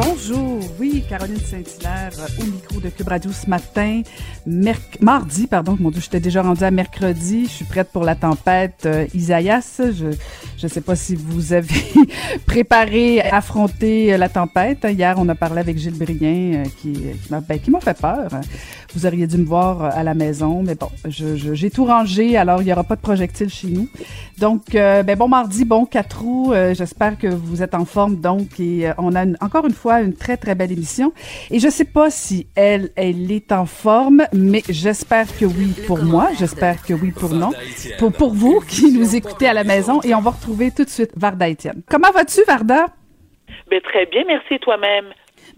Bonjour, oui, Caroline Saint-Hilaire euh, au micro de Cube Radio ce matin, mardi, pardon, mon Dieu, j'étais déjà rendue à mercredi, je suis prête pour la tempête euh, Isaïas. Je ne sais pas si vous avez préparé à affronter euh, la tempête. Hier, on a parlé avec Gilles Brien qui, qui m'a ben, fait peur. Vous auriez dû me voir à la maison, mais bon, j'ai tout rangé, alors il n'y aura pas de projectiles chez nous. Donc, ben bon mardi, bon 4 août, j'espère que vous êtes en forme donc et on a encore une fois une très, très belle émission. Et je sais pas si elle, elle est en forme, mais j'espère que oui pour moi. J'espère que oui pour non. Pour, pour vous qui nous écoutez à la maison. Et on va retrouver tout de suite Varda Etienne. Comment vas-tu, Varda? Ben, très bien, merci toi-même.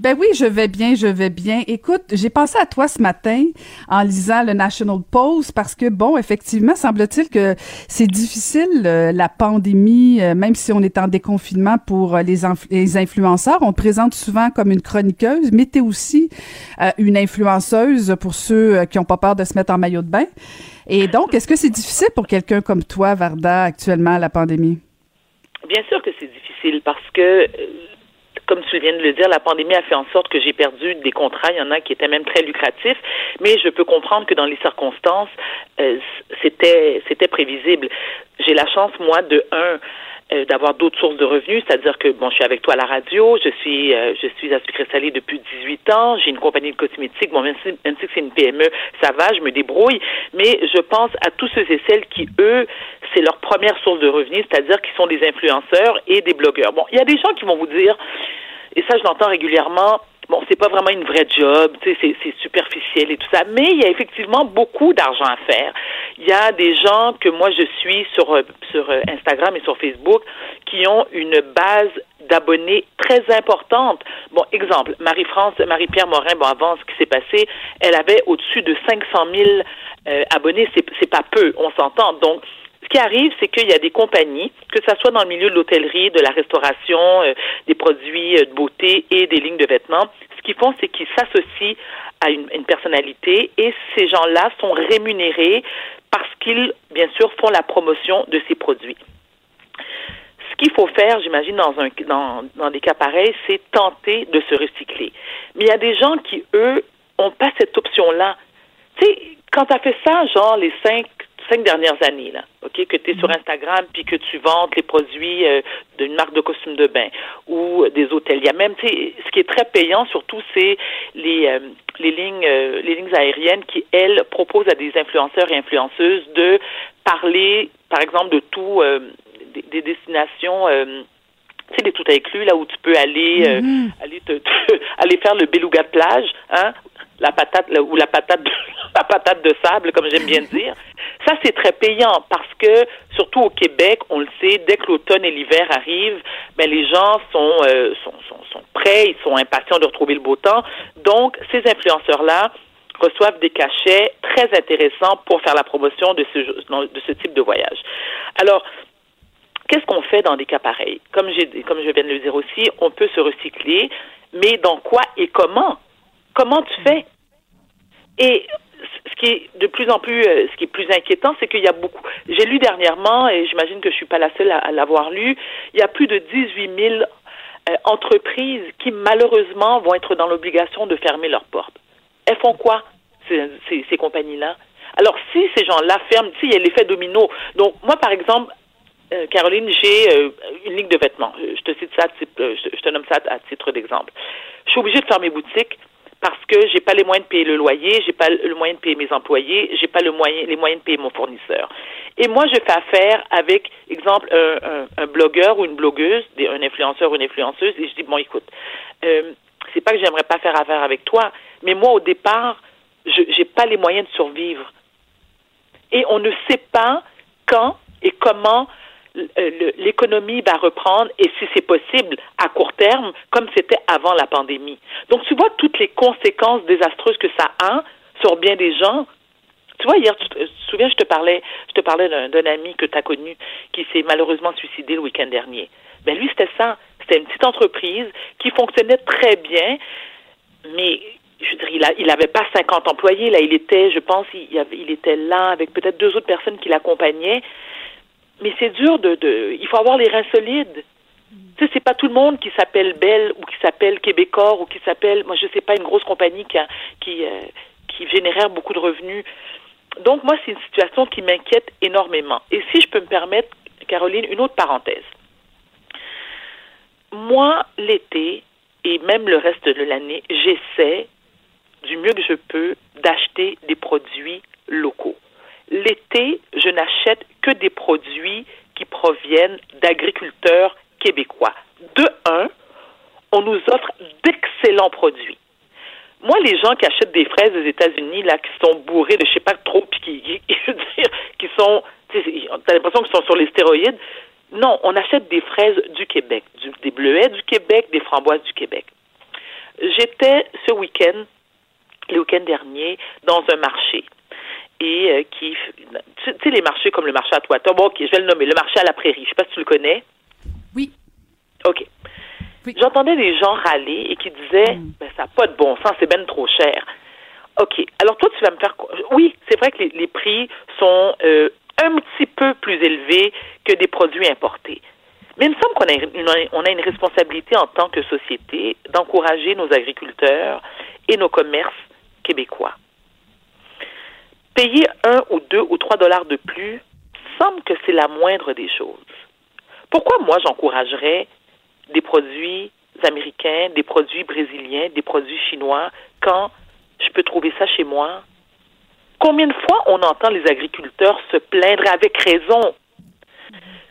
Ben oui, je vais bien, je vais bien. Écoute, j'ai pensé à toi ce matin en lisant le National Post parce que bon, effectivement, semble-t-il que c'est difficile euh, la pandémie, euh, même si on est en déconfinement pour euh, les, les, influenceurs. On te présente souvent comme une chroniqueuse, mais t'es aussi une influenceuse pour ceux qui ont pas peur de se mettre en maillot de bain. Et donc, est-ce que c'est difficile pour quelqu'un comme toi, Varda, actuellement la pandémie? Bien sûr que c'est difficile parce que comme tu viens de le dire, la pandémie a fait en sorte que j'ai perdu des contrats. Il y en a qui étaient même très lucratifs, mais je peux comprendre que dans les circonstances, euh, c'était c'était prévisible. J'ai la chance, moi, de un euh, d'avoir d'autres sources de revenus, c'est-à-dire que bon, je suis avec toi à la radio, je suis euh, je suis à sucré salé depuis 18 ans, j'ai une compagnie de cosmétiques, bon même si, même si c'est une PME, ça va, je me débrouille, mais je pense à tous ceux et celles qui eux, c'est leur première source de revenus, c'est-à-dire qui sont des influenceurs et des blogueurs. Bon, il y a des gens qui vont vous dire et ça je l'entends régulièrement, bon, c'est pas vraiment une vraie job, tu sais, c'est superficiel et tout ça, mais il y a effectivement beaucoup d'argent à faire. Il y a des gens que moi je suis sur euh, sur euh, Instagram et sur Facebook qui ont une base d'abonnés très importante. Bon, exemple, Marie-France, Marie-Pierre Morin, bon, avant ce qui s'est passé, elle avait au-dessus de 500 000 euh, abonnés. C'est pas peu, on s'entend. Donc, qui arrive, c'est qu'il y a des compagnies, que ce soit dans le milieu de l'hôtellerie, de la restauration, euh, des produits euh, de beauté et des lignes de vêtements, ce qu'ils font, c'est qu'ils s'associent à une, une, personnalité et ces gens-là sont rémunérés parce qu'ils, bien sûr, font la promotion de ces produits. Ce qu'il faut faire, j'imagine, dans, un, dans, dans des cas pareils, c'est tenter de se recycler. Mais il y a des gens qui, eux, ont pas cette option-là. Tu sais, quand tu as fait ça, genre les cinq cinq dernières années, là, OK, que tu es sur mhm. Instagram puis que tu vends les produits euh, d'une marque de costume de bain ou des hôtels. Il y a même, tu sais, ce qui est très payant surtout, c'est les, euh, les lignes euh, les lignes aériennes qui, elles, proposent à des influenceurs et influenceuses de parler, par exemple, de tout, des, destinations tu sais, des tout inclus, là où tu peux aller, mhm. aller, te, aller faire le beluga de plage, hein, la patate, ou la patate, de, la patate de sable, comme j'aime bien dire. Ça, c'est très payant parce que, surtout au Québec, on le sait, dès que l'automne et l'hiver arrivent, ben, les gens sont, euh, sont, sont, sont prêts, ils sont impatients de retrouver le beau temps. Donc, ces influenceurs-là reçoivent des cachets très intéressants pour faire la promotion de ce, de ce type de voyage. Alors, qu'est-ce qu'on fait dans des cas pareils? Comme, comme je viens de le dire aussi, on peut se recycler, mais dans quoi et comment? Comment tu fais? Et ce qui est de plus en plus, euh, ce qui est plus inquiétant, c'est qu'il y a beaucoup. J'ai lu dernièrement, et j'imagine que je suis pas la seule à, l'avoir lu, il y a plus de 18 000 euh, entreprises qui malheureusement vont être dans l'obligation de fermer leurs portes. Elles font quoi ces, compagnies-là? Alors si ces gens-là ferment, si il y a l'effet domino. Donc moi par exemple, euh, Caroline, j'ai une ligne de vêtements. Je te cite ça, je te nomme ça à titre d'exemple. Je suis obligée de fermer boutique parce que j'ai pas les moyens de payer le loyer, j'ai pas le moyen de payer mes employés, j'ai pas le moyen, les moyens de payer mon fournisseur. Et moi, je fais affaire avec, exemple, un, blogueur ou une blogueuse, un influenceur ou une influenceuse, et je dis bon, écoute, euh, c'est pas que j'aimerais pas faire affaire avec toi, mais moi, au départ, je j'ai pas les moyens de survivre. Et on ne sait pas quand et comment l'économie va reprendre et si c'est possible à court terme comme c'était avant la pandémie. Donc tu vois toutes les conséquences désastreuses que ça a sur bien des gens. Tu vois, hier, tu te, souviens, je te parlais, je te parlais d'un ami que tu as connu qui s'est malheureusement suicidé le week-end dernier. Ben lui, c'était ça. c'était une petite entreprise qui fonctionnait très bien, mais je dire, il, a, avait pas 50 employés, là, il était, je pense, il, il était là avec peut-être deux autres personnes qui l'accompagnaient. Mais c'est dur de, de, il faut avoir les reins solides. Tu sais, c'est pas tout le monde qui s'appelle Bell ou qui s'appelle Québécois ou qui s'appelle, moi, je sais pas, une grosse compagnie qui, euh, qui génère beaucoup de revenus. Donc, moi, c'est une situation qui m'inquiète énormément. Et si je peux me permettre, Caroline, une autre parenthèse. Moi, l'été et même le reste de l'année, j'essaie du mieux que je peux d'acheter des produits locaux. L'été, je n'achète que des produits qui proviennent d'agriculteurs québécois. De un, on nous offre d'excellents produits. Moi, les gens qui achètent des fraises des États-Unis, là, qui sont bourrés de je sais pas trop, puis qui, qui, sont, t'as l'impression qu'ils sont sur les stéroïdes. Non, on achète des fraises du Québec, des bleuets du Québec, des framboises du Québec. J'étais ce week-end, le week-end dernier, dans un marché et euh, qui, tu sais, les marchés comme le marché à Toita. Bon, ok, je vais le nommer, le marché à la Prairie. Je sais pas si tu le connais. Oui. OK. J'entendais des gens râler et qui disaient mm. ben, ça n'a pas de bon sens, c'est ben trop cher. OK. Alors toi, tu vas me faire quoi? Oui, c'est vrai que les, les prix sont euh, un petit peu plus élevés que des produits importés. Mais il me semble qu'on a une, on a une responsabilité en tant que société d'encourager nos agriculteurs et nos commerces québécois. Payer un ou deux ou trois dollars de plus semble que c'est la moindre des choses. Pourquoi moi j'encouragerais des produits américains, des produits brésiliens, des produits chinois, quand je peux trouver ça chez moi? Combien de fois on entend les agriculteurs se plaindre avec raison?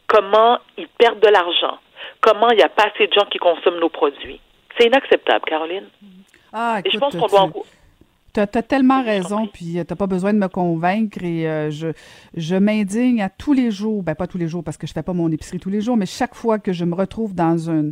Comment ils perdent de l'argent, comment il n'y a pas assez de gens qui consomment nos produits? C'est inacceptable, Caroline. Ah, écoute, Et je pense qu'on doit... Tu as, tellement raison, puis tu n'as pas besoin de me convaincre et euh, je, je m'indigne à tous les jours, ben pas tous les jours parce que je fais pas mon épicerie tous les jours, mais chaque fois que je me retrouve dans un,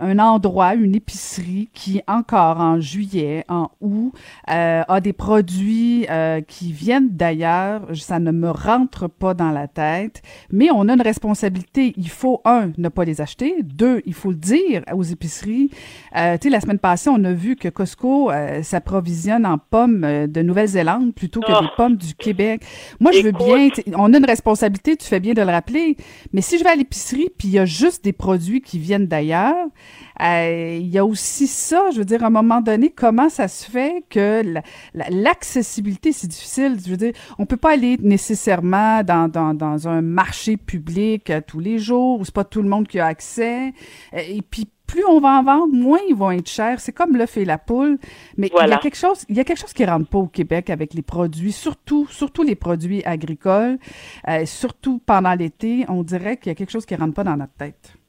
un endroit, une épicerie qui, encore en juillet, en août, euh, a des produits euh, qui viennent d'ailleurs. Ça ne me rentre pas dans la tête, mais on a une responsabilité. Il faut, un, ne pas les acheter. Deux, il faut le dire aux épiceries. Euh, tu sais, la semaine passée, on a vu que Costco euh, s'approvisionne en pommes euh, de Nouvelle-Zélande plutôt que des oh. pommes du Québec. Moi, je veux bien, on a une responsabilité, tu fais bien de le rappeler, mais si je vais à l'épicerie puis il y a juste des produits qui viennent d'ailleurs, euh, il y a aussi ça, je veux dire, à un moment donné, comment ça se fait que l'accessibilité, c'est difficile? Je veux dire, on peut pas aller nécessairement dans, dans, dans un marché public euh, tous les jours, où c'est pas tout le monde qui a accès. Euh, et puis, plus on va en vendre, moins ils vont être chers. C'est comme l'œuf et la poule. Mais il y a quelque chose, il y a quelque chose qui rentre pas au Québec avec les produits, surtout, surtout les produits agricoles, surtout pendant l'été. On dirait qu'il y a quelque chose qui rentre pas dans notre tête.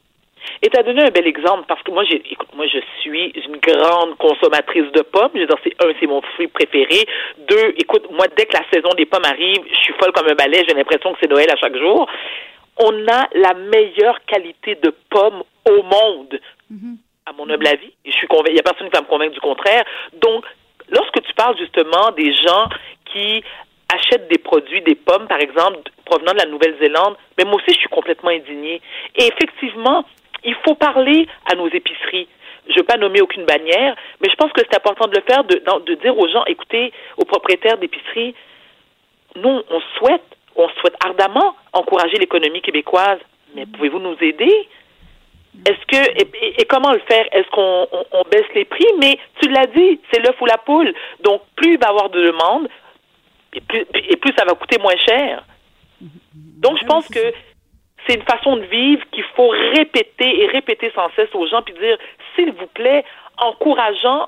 Et tu as donné un bel exemple parce que moi, j'ai, écoute, moi, je suis une grande consommatrice de pommes. Je veux dire, c'est un, c'est mon fruit préféré. Deux, écoute, moi, dès que la saison des pommes arrive, je suis folle comme un balai. J'ai l'impression que c'est Noël à chaque jour. On a la meilleure qualité de pommes au monde, mm-hmm. à mon humble avis. je suis convaincue. Il n'y a personne qui va me convaincre du contraire. Donc, lorsque tu parles justement des gens qui achètent des produits, des pommes, par exemple, provenant de la Nouvelle-Zélande, mais moi aussi, je suis complètement indignée. Et effectivement, il faut parler à nos épiceries. Je ne veux pas nommer aucune bannière, mais je pense que c'est important de le faire, de, de dire aux gens, écoutez, aux propriétaires d'épiceries, nous, on souhaite, on souhaite ardemment encourager l'économie québécoise, mais pouvez-vous nous aider? Est-ce que et, comment le faire? Est-ce qu'on on, baisse les prix? Mais tu l'as dit, c'est l'œuf ou la poule. Donc plus il va y avoir de demandes, et plus, et plus ça va coûter moins cher. Donc je pense que c'est une façon de vivre qu'il faut répéter et répéter sans cesse aux gens, puis dire, s'il vous plaît, encourageons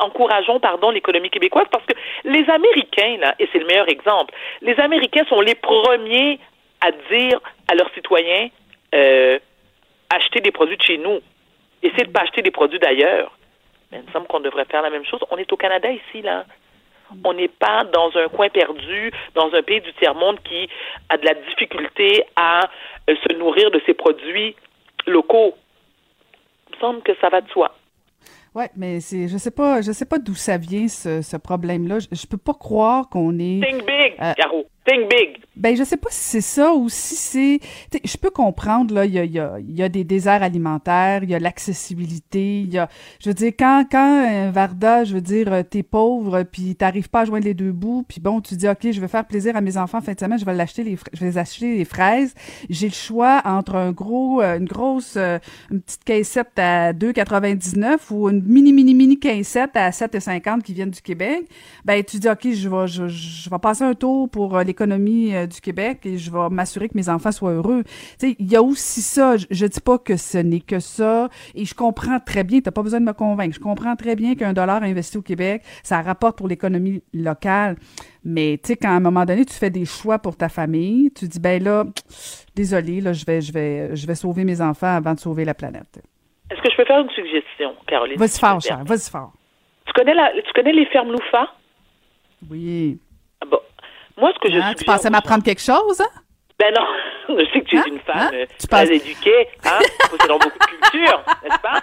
encourageons pardon l'économie québécoise parce que les Américains là et c'est le meilleur exemple les Américains sont les premiers à dire à leurs citoyens euh, acheter des produits de chez nous. Essayez de pas acheter des produits d'ailleurs. Mais il me semble qu'on devrait faire la même chose. On est au Canada ici là. On n'est pas dans un coin perdu, dans un pays du tiers-monde qui a de la difficulté à se nourrir de ses produits locaux. Il me semble que ça va de soi. Oui, mais c'est, je sais pas, je sais pas d'où ça vient ce, problème-là. Je, ne peux pas croire qu'on est. Think big, euh, Think big. Ben, je sais pas si c'est ça ou si c'est. Je peux comprendre, là, il y a, y, a, y a, des déserts alimentaires, il y a l'accessibilité, il y a. Je veux dire, quand, quand euh, Varda, je veux dire, euh, t'es pauvre, puis t'arrives pas à joindre les deux bouts, puis bon, tu dis, OK, je vais faire plaisir à mes enfants fin de semaine, je vais l'acheter les je vais acheter les fraises. J'ai le choix entre un gros, euh, une grosse, une petite caissette à 2,99 ou une mini, mini, mini caissette à 7,50 qui viennent du Québec. Ben, tu dis, OK, je vais, je, je vais passer un tour pour l'économie du Québec et je vais m'assurer que mes enfants soient heureux. Tu sais, il y a aussi ça. Je, je dis pas que ce n'est que ça et je comprends très bien, tu n'as pas besoin de me convaincre. Je comprends très bien qu'un dollar investi au Québec, ça rapporte pour l'économie locale. Mais tu sais, quand à un moment donné, tu fais des choix pour ta famille, tu dis, ben là, désolé, là, je vais, je vais, je vais sauver mes enfants avant de sauver la planète. Est-ce que je peux faire une suggestion, Caroline? Vas-y fort, cher, vas-y fort. Tu connais, la, tu connais les fermes Loufa? Oui. Ah. Moi, ce que je hein, Tu pensais m'apprendre quelque chose, hein? Ben non, je sais que tu es hein? une femme hein? euh, tu très penses... éduquée, hein, possédant beaucoup de culture, n'est-ce pas?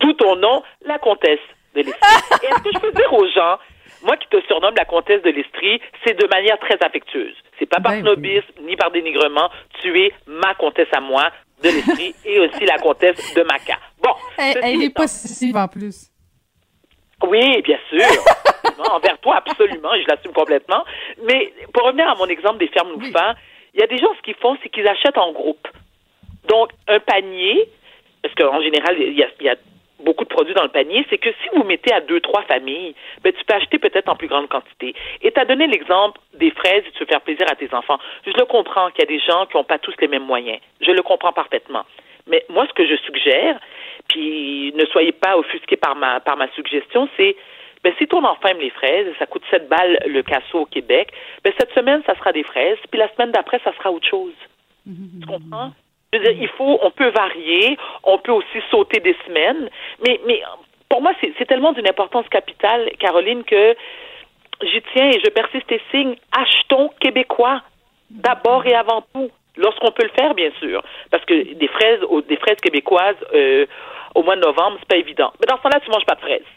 D'où ton nom, la comtesse de l'Estrie. Et est-ce que je peux dire aux gens, moi qui te surnomme la comtesse de l'Estrie, c'est de manière très affectueuse. C'est pas par Ben snobisme ni par dénigrement. Tu es ma comtesse à moi de l'Estrie et aussi la comtesse de Maca. Bon, Elle, elle est étant- possessive en plus. Oui, bien sûr. Envers toi, absolument, et je l'assume complètement. Mais pour revenir à mon exemple des fermes Loufa, il y a des gens, ce qu'ils font, c'est qu'ils achètent en groupe. Donc, un panier, parce qu'en général, il y, a, il y a beaucoup de produits dans le panier, c'est que si vous mettez à deux, trois familles, ben, tu peux acheter peut-être en plus grande quantité. Et tu as donné l'exemple des fraises et tu veux faire plaisir à tes enfants. Je le comprends qu'il y a des gens qui n'ont pas tous les mêmes moyens. Je le comprends parfaitement. Mais moi, ce que je suggère, puis ne soyez pas offusqués par ma, par ma suggestion, c'est ben, si ton enfant aime les fraises, ça coûte 7 balles le casseau au Québec, ben, cette semaine, ça sera des fraises, puis la semaine d'après, ça sera autre chose. Tu comprends? Je veux dire, il faut, on peut varier, on peut aussi sauter des semaines, mais, mais pour moi, c'est c'est tellement d'une importance capitale, Caroline, que j'y tiens et je persiste et signe, achetons québécois, d'abord et avant tout, lorsqu'on peut le faire, bien sûr, parce que des fraises, des fraises québécoises euh, au mois de novembre, c'est pas évident. Mais dans ce temps-là, tu manges pas de fraises.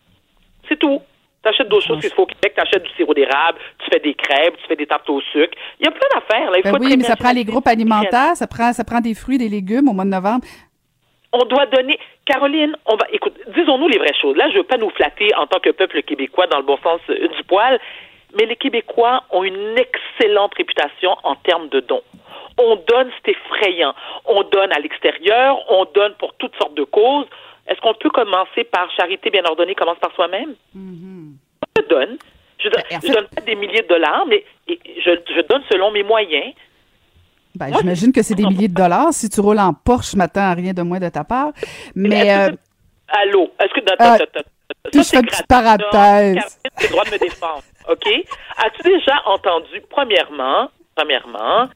C'est tout. Tu achètes d'autres choses qu'il faut au Québec, tu achètes du sirop d'érable, tu fais des crêpes, tu fais des tartes au sucre. Il y a plein d'affaires. Là. Il Ben faut oui, mais ça prend les groupes alimentaires, ça prend, ça prend des fruits, des légumes au mois de novembre. on doit donner. Caroline, on va. Écoute, disons-nous les vraies choses. Là, je veux pas nous flatter en tant que peuple québécois dans le bon sens euh, du poil, mais les Québécois ont une excellente réputation en termes de dons. On donne, c'est effrayant. On donne à l'extérieur, on donne pour toutes sortes de causes. Est-ce qu'on peut commencer par charité bien ordonnée, commence par soi-même? Je donne. Je donne, Ben, je donne pas des milliers de dollars, mais je, je donne selon mes moyens. Ben, j'imagine que c'est des milliers de dollars. Si tu roules en Porsche, je m'attends à rien de moins de ta part. Mais Est-ce euh, que Allô? Est-ce que. Je c'est fais une petite parenthèse. J'ai le droit de me défendre. OK? As-tu déjà entendu, premièrement, premièrement,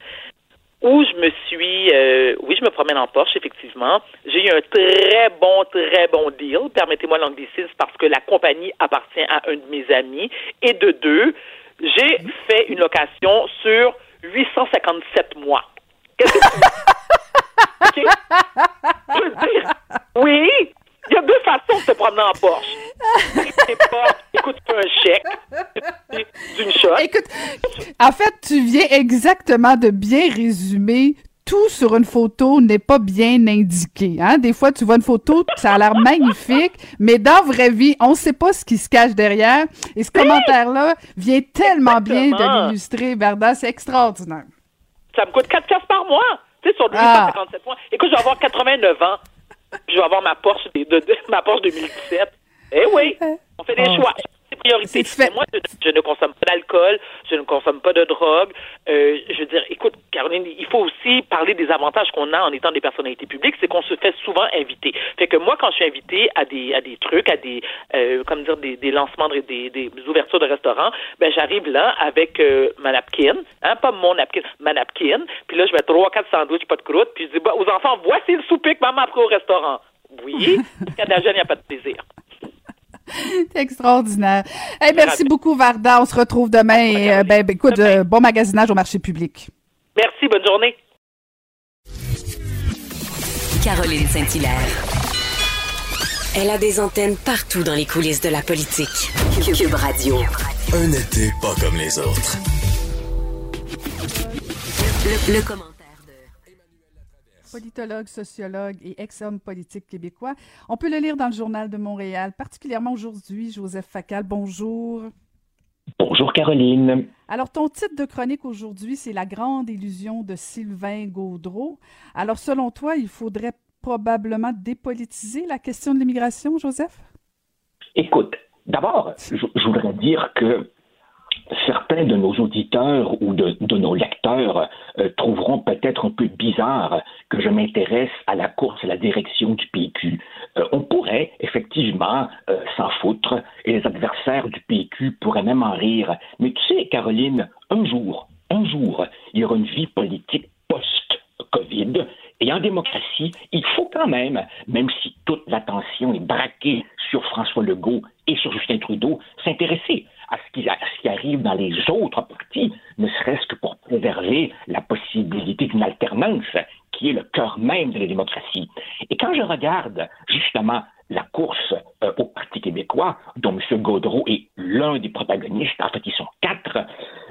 où je me suis. euh, oui, je me promène en Porsche, effectivement. J'ai eu un très bon, très bon deal. Permettez-moi l'anglicisme parce que la compagnie appartient à un de mes amis. Et de deux, j'ai fait une location sur 857 mois. Qu'est-ce que tu OK? Je veux dire, oui, il y a deux façons de se promener en Porsche. Écoute, un chèque d'une shot. écoute, en fait, tu viens exactement de bien résumer. Tout sur une photo n'est pas bien indiqué. Hein? Des fois, tu vois une photo, ça a l'air magnifique, mais dans la vraie vie, on ne sait pas ce qui se cache derrière. Et ce commentaire-là vient tellement bien de l'illustrer, Berda. C'est extraordinaire. Ça me coûte 4 piastres par mois. Tu sais, sur Ah. 857 mois. Écoute, je vais avoir 89 ans. Je vais avoir ma Porsche, de, de- de- ma Porsche 2017. Eh oui, on fait des Oh. choix. Priorité. Mais Moi, je, je ne consomme pas d'alcool, je ne consomme pas de drogue. Euh, je veux dire, écoute, Caroline, il faut aussi parler des avantages qu'on a en étant des personnalités publiques, c'est qu'on se fait souvent inviter. Fait que moi, quand je suis invitée à des à des trucs, à des euh, comme dire des, des lancements, de, des, des ouvertures de restaurants, ben j'arrive là avec euh, ma napkin, hein, pas mon napkin, ma napkin. Puis là, je mets trois, quatre sandwichs, pas de croûte. Puis je dis, bah, aux enfants, voici le souper que maman a pris au restaurant. Oui, jusqu'à la jeune, il n'y a pas de plaisir. C'est extraordinaire. Hey, merci beaucoup, Varda. On se retrouve demain. Et, euh, ben, ben, écoute, Demain. euh, bon magasinage au marché public. Merci, bonne journée. Caroline Saint-Hilaire. Elle a des antennes partout dans les coulisses de la politique. Cube Radio. Un été pas comme les autres. Le, commentaire de politologue, sociologue et ex-homme politique québécois. On peut le lire dans le journal de Montréal, particulièrement aujourd'hui. Joseph Facal, bonjour. Bonjour Caroline. Alors, ton titre de chronique aujourd'hui, c'est La grande illusion de Sylvain Gaudreau. Alors, selon toi, il faudrait probablement dépolitiser la question de l'immigration, Joseph? Écoute, d'abord, je, voudrais dire que certains de nos auditeurs ou de, nos lecteurs euh, trouveront peut-être un peu bizarre que je m'intéresse à la course à la direction du PQ. Euh, on pourrait effectivement euh, s'en foutre et les adversaires du PQ pourraient même en rire. Mais tu sais, Caroline, un jour, un jour, il y aura une vie politique post-Covid. Et en démocratie, il faut quand même, même si toute l'attention est braquée sur François Legault et sur Justin Trudeau, s'intéresser à ce, qui, arrive dans les autres partis, ne serait-ce que pour préserver la possibilité d'une alternance qui est le cœur même de la démocratie. Et quand je regarde justement la course euh, au Parti québécois, dont M. Gaudreau est l'un des protagonistes, en fait ils sont quatre,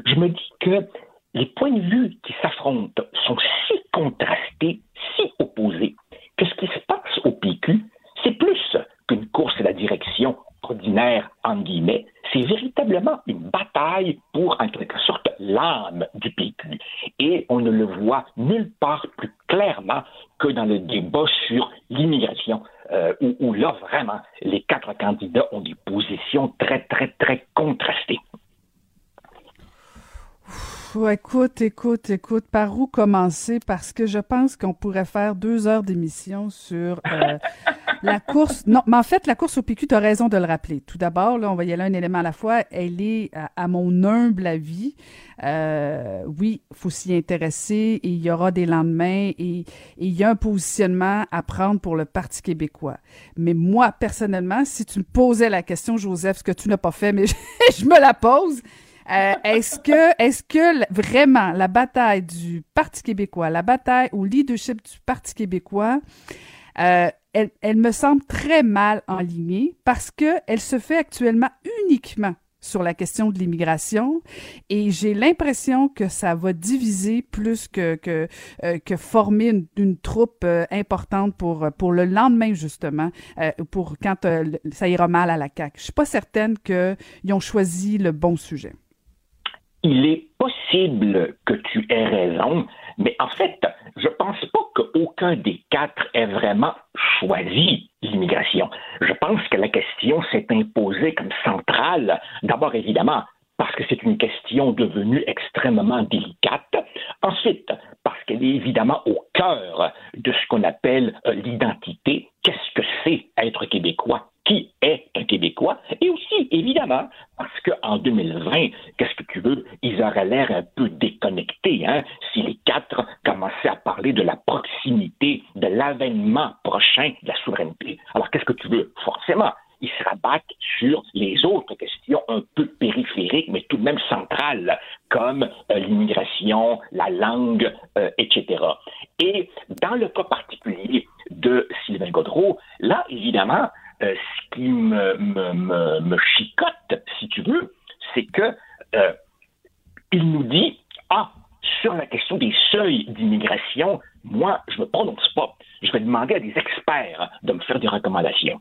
je me dis que les points de vue qui s'affrontent sont si contrastés, si opposés, que ce qui se passe au PQ, c'est plus qu'une course à la direction ordinaire, en guillemets, c'est véritablement une bataille pour, en quelque sorte, l'âme du PQ. Et on ne le voit nulle part plus clairement que dans le débat sur l'immigration, euh, où, où là, vraiment, les quatre candidats ont des positions très, très, très contrastées écoute, écoute, écoute, par où commencer? Parce que je pense qu'on pourrait faire deux heures d'émission sur euh, la course. Non, mais en fait, la course au PQ, tu as raison de le rappeler. Tout d'abord, là, on va y aller un élément à la fois. Elle est, à, mon humble avis, euh, oui, il faut s'y intéresser et il y aura des lendemains et, il y a un positionnement à prendre pour le Parti québécois. Mais moi, personnellement, si tu me posais la question, Joseph, ce que tu n'as pas fait, mais je me la pose, euh, est-ce que, est-ce que vraiment la bataille du Parti québécois, la bataille au leadership du Parti québécois, euh, elle, elle, me semble très mal enlignée parce que elle se fait actuellement uniquement sur la question de l'immigration et j'ai l'impression que ça va diviser plus que que, euh, que former une, une troupe importante pour pour le lendemain justement pour quand ça ira mal à la CAQ. Je suis pas certaine qu'ils ont choisi le bon sujet il est possible que tu aies raison, mais en fait, je pense pas qu'aucun des quatre ait vraiment choisi l'immigration. Je pense que la question s'est imposée comme centrale, d'abord évidemment parce que c'est une question devenue extrêmement délicate. Ensuite, parce qu'elle est évidemment au cœur de ce qu'on appelle euh, l'identité. Qu'est-ce que c'est être québécois? Qui est un Québécois? Et aussi, évidemment, parce qu'en 2020, qu'est-ce que tu veux? Ils auraient l'air un peu déconnectés, hein, si les quatre commençaient à parler de la proximité, de l'avènement prochain de la souveraineté. Alors, qu'est-ce que tu veux? Forcément, ils se rabattent sur les autres questions un peu périphériques, mais tout de même centrales, comme euh, l'immigration, la langue, euh, etc. Et dans le cas particulier de Sylvain Godreau, là, évidemment, euh, ce qui me, chicote, si tu veux, c'est que il nous dit, ah, sur la question des seuils d'immigration, moi, je ne me prononce pas. Je vais demander à des experts de me faire des recommandations.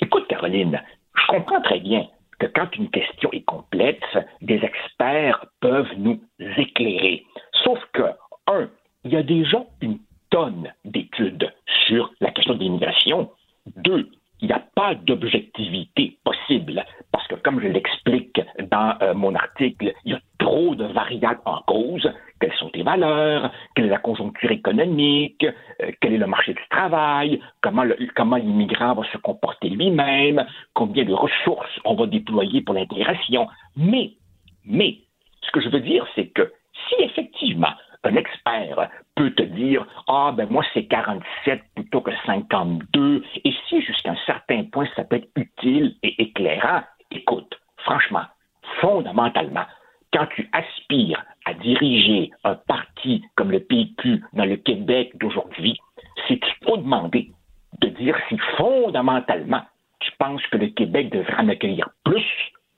Écoute, Caroline, je comprends très bien que quand une question est complète, des experts peuvent nous éclairer. Sauf que, un, il y a déjà une tonne d'études sur la question de l'immigration. Deux, il n'y a pas d'objectivité possible parce que, comme je l'explique dans euh, mon article, il y a trop de variables en cause. Quelles sont tes valeurs? Quelle est la conjoncture économique? Euh, quel est le marché du travail? Comment, comment l'immigrant va se comporter lui-même? Combien de ressources on va déployer pour l'intégration? Mais, mais, ce que je veux dire, c'est que si effectivement un expert peut te dire Ah, ben moi, c'est 47 plutôt que 52. Et si jusqu'à un certain point, ça peut être utile et éclairant, écoute, franchement, fondamentalement, quand tu aspires à diriger un parti comme le PQ dans le Québec d'aujourd'hui, c'est trop demander de dire si fondamentalement tu penses que le Québec devrait en accueillir plus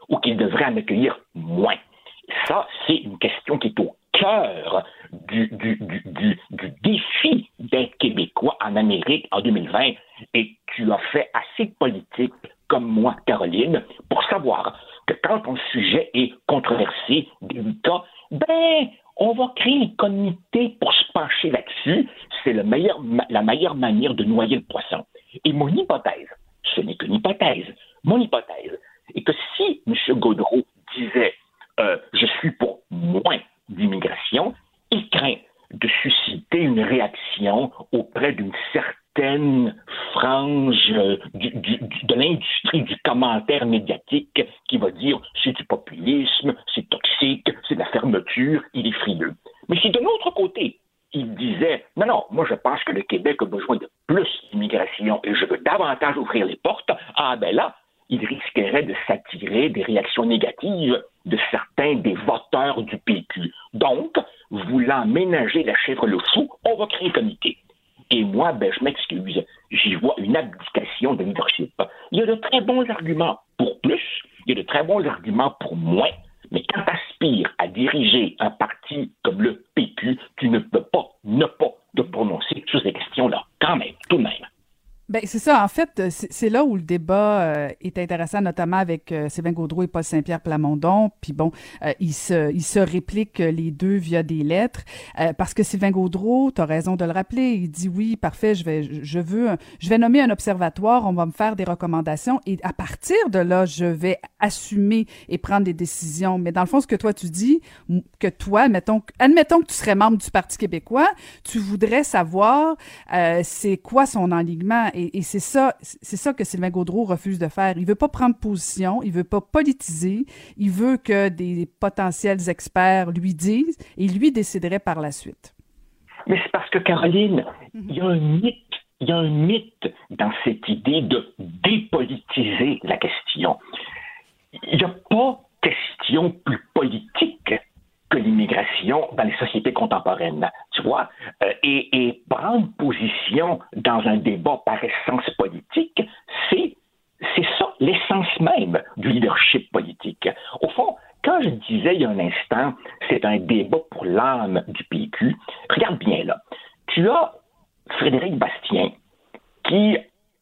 ou qu'il devrait en accueillir moins. Ça, c'est une question qui est au cœur du, défi d'être québécois en Amérique en 2020 et tu as fait assez de politique comme moi, Caroline, pour savoir que quand ton sujet est controversé, délicat, ben, on va créer un comité pour se pencher là-dessus. C'est la meilleure manière de noyer le poisson. Et mon hypothèse, ce n'est qu'une hypothèse, mon hypothèse est que si M. Gaudreau disait euh, je suis pour moins d'immigration, il craint de susciter une réaction auprès d'une certaine frange euh, de l'industrie du commentaire médiatique qui va dire c'est du populisme, c'est toxique, c'est de la fermeture, il est frileux. Mais si de l'autre côté, il disait non, non, moi je pense que le Québec a besoin de plus d'immigration et je veux davantage ouvrir les portes, ah ben là, il risquerait de s'attirer des réactions négatives de certains des voteurs du PQ. Donc, voulant ménager la chèvre le fou, on va créer un comité. Et moi, ben, je m'excuse, j'y vois une abdication de leadership. Il y a de très bons arguments pour plus, il y a de très bons arguments pour moins, mais quand tu aspires à diriger un parti comme le PQ, tu ne peux pas ne pas te prononcer sur ces questions-là, quand même, tout de même. Ben c'est ça. En fait, euh, c'est là où le débat euh, est intéressant, notamment avec euh, Sylvain Gaudreau et Paul Saint-Pierre Plamondon. Puis bon, ils se ils se répliquent les deux via des lettres parce que Sylvain Gaudreau, tu as raison de le rappeler, il dit oui, parfait, je vais je veux je vais nommer un observatoire, on va me faire des recommandations et à partir de là, je vais assumer et prendre des décisions. Mais dans le fond, ce que toi tu dis, que toi, admettons, admettons que tu serais membre du Parti québécois, tu voudrais savoir c'est quoi son enlignement et, c'est ça, c'est ça que Sylvain Gaudreau refuse de faire. Il veut pas prendre position, il veut pas politiser, il veut que des potentiels experts lui disent et lui déciderait par la suite. Mais c'est parce que Caroline, mhm. il y a un mythe, il y a un mythe dans cette idée de dépolitiser la question. Il n'y a pas question plus politique l'immigration dans les sociétés contemporaines, tu vois, euh, et, prendre position dans un débat par essence politique, c'est c'est ça l'essence même du leadership politique. Au fond, quand je disais il y a un instant, c'est un débat pour l'âme du PQ, regarde bien là. Tu as Frédéric Bastien, qui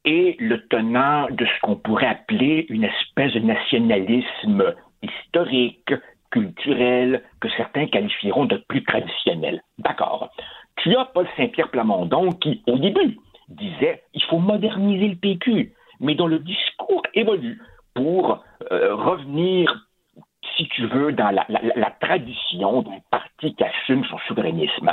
est le tenant de ce qu'on pourrait appeler une espèce de nationalisme historique, culturel que certains qualifieront de plus traditionnel. D'accord. Tu as Paul Saint-Pierre Plamondon qui, au début, disait il faut moderniser le PQ, mais dont le discours évolue pour euh, revenir, si tu veux, dans la, tradition d'un parti qui assume son souverainisme.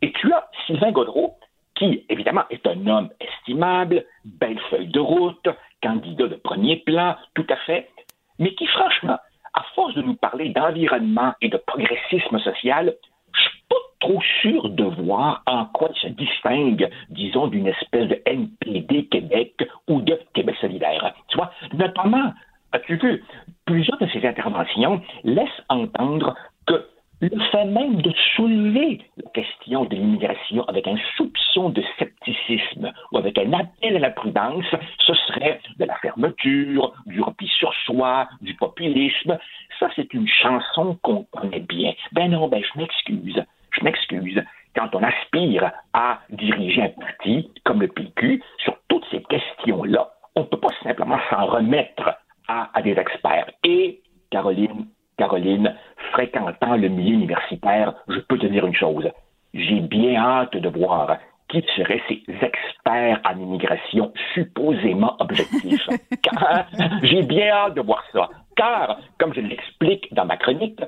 Et tu as Sylvain Godreau, qui, évidemment, est un homme estimable, belle feuille de route, candidat de premier plan, tout à fait, mais qui, franchement, à force de nous parler d'environnement et de progressisme social, je suis pas trop sûr de voir en quoi il se distingue, disons, d'une espèce de NPD Québec ou de Québec solidaire. Tu vois, notamment, as-tu vu, plusieurs de ces interventions laissent entendre que le fait même de soulever la question de l'immigration avec un soupçon de scepticisme ou avec un appel à la prudence, ce serait de la fermeture, du repli sur soi, du populisme. Ça, c'est une chanson qu'on connaît bien. Ben non, ben je m'excuse. Je m'excuse. Quand on aspire à diriger un parti comme le PQ sur toutes ces questions-là, on ne peut pas simplement s'en remettre à, à des experts. Et, Caroline, Caroline, fréquentant le milieu universitaire, je peux te dire une chose. J'ai bien hâte de voir qui seraient ces experts en immigration supposément objectifs. J'ai bien hâte de voir ça. Car, comme je l'explique dans ma chronique,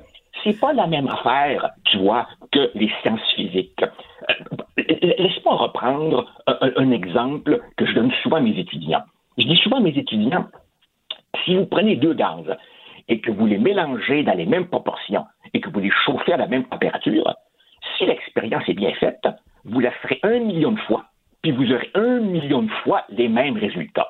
c'est pas la même affaire, tu vois, que les sciences physiques. Euh, laisse-moi reprendre un, exemple que je donne souvent à mes étudiants. Je dis souvent à mes étudiants, si vous prenez deux gaz et que vous les mélangez dans les mêmes proportions et que vous les chauffez à la même température, si l'expérience est bien faite, vous la ferez un million de fois, puis vous aurez un million de fois les mêmes résultats.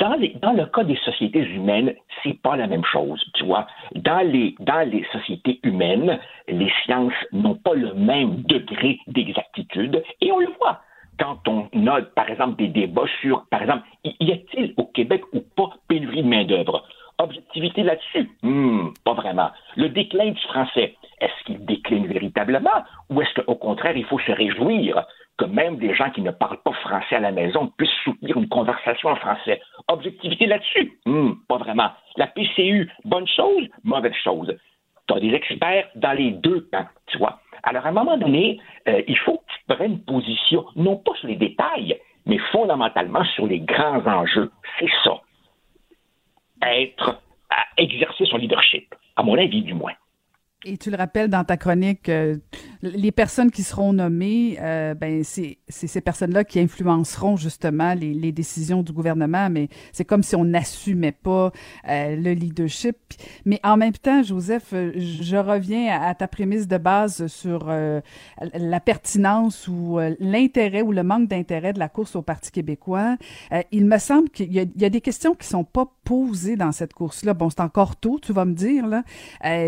Dans, le cas des sociétés humaines, c'est pas la même chose, tu vois. Dans les, dans les sociétés humaines, les sciences n'ont pas le même degré d'exactitude, et on le voit quand on note, par exemple, des débats sur, par exemple, y a-t-il au Québec ou pas pénurie de main-d'œuvre? Objectivité là-dessus? Hmm, pas vraiment. Le déclin du français, est-ce qu'il décline véritablement ou est-ce qu'au contraire, il faut se réjouir que même des gens qui ne parlent pas français à la maison puissent soutenir une conversation en français? Objectivité là-dessus? Hmm, pas vraiment. La PCU, bonne chose, mauvaise chose. Tu as des experts dans les deux camps, tu vois. Alors, à un moment donné, euh, il faut que tu prennes position, non pas sur les détails, mais fondamentalement sur les grands enjeux. C'est ça. À exercer son leadership, à mon avis du moins. Et tu le rappelles dans ta chronique, euh, les personnes qui seront nommées, euh, ben c'est ces personnes-là qui influenceront justement les, les, décisions du gouvernement, mais c'est comme si on n'assumait pas euh, le leadership. Mais en même temps, Joseph, euh, je reviens à, ta prémisse de base sur euh, la pertinence ou l'intérêt ou le manque d'intérêt de la course au Parti québécois. il me semble qu'il y, y, a des questions qui sont pas posées dans cette course-là. Bon, c'est encore tôt, tu vas me dire, là,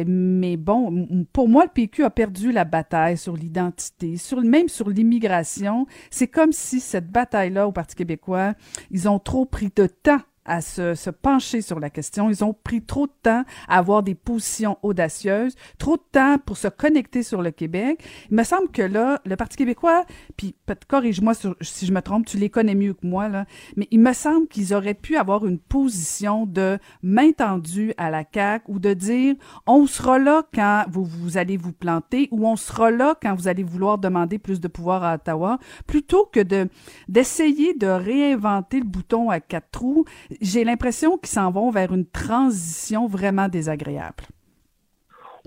mais bon, pour moi, le PQ a perdu la bataille sur l'identité, sur même sur l'immigration. C'est comme si cette bataille-là au Parti québécois, ils ont trop pris de temps à se, se, pencher sur la question. Ils ont pris trop de temps à avoir des positions audacieuses, trop de temps pour se connecter sur le Québec. Il me semble que là, le Parti québécois, puis corrige-moi si je me trompe, tu les connais mieux que moi, là, mais il me semble qu'ils auraient pu avoir une position de main tendue à la CAQ ou de dire on sera là quand vous, vous allez vous planter ou on sera là quand vous allez vouloir demander plus de pouvoir à Ottawa, plutôt que de d'essayer de réinventer le bouton à quatre trous j'ai l'impression qu'ils s'en vont vers une transition vraiment désagréable.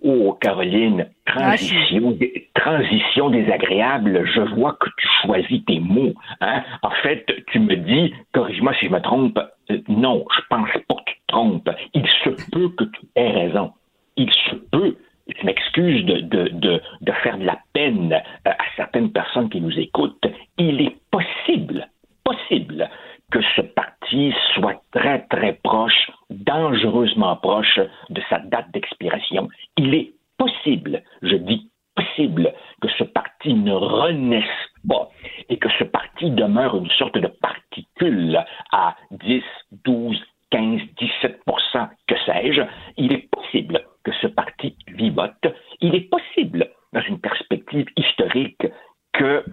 Oh, Caroline, transition, transition désagréable, je vois que tu choisis tes mots. Hein? En fait, tu me dis, corrige-moi si je me trompe, euh, non, je pense pas que tu te trompes. Il se peut que tu aies raison. Il se peut, je m'excuse de, de, de, de, faire de la peine euh, à certaines personnes qui nous écoutent, il est possible, possible que ce parti soit très, très proche, dangereusement proche de sa date d'expiration. Il est possible, je dis possible, que ce parti ne renaisse pas et que ce parti demeure une sorte de particule à 10, 12, 15, 17 que sais-je. Il est possible que ce parti vivote. Il est possible, dans une perspective historique, que,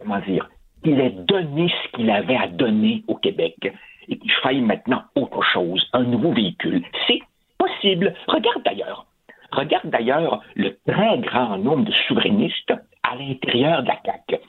comment dire, qu'il ait donné ce qu'il avait à donner au Québec et qu'il faille maintenant autre chose, un nouveau véhicule. C'est possible. Regarde d'ailleurs. Regarde d'ailleurs le très grand nombre de souverainistes à l'intérieur de la CAQ.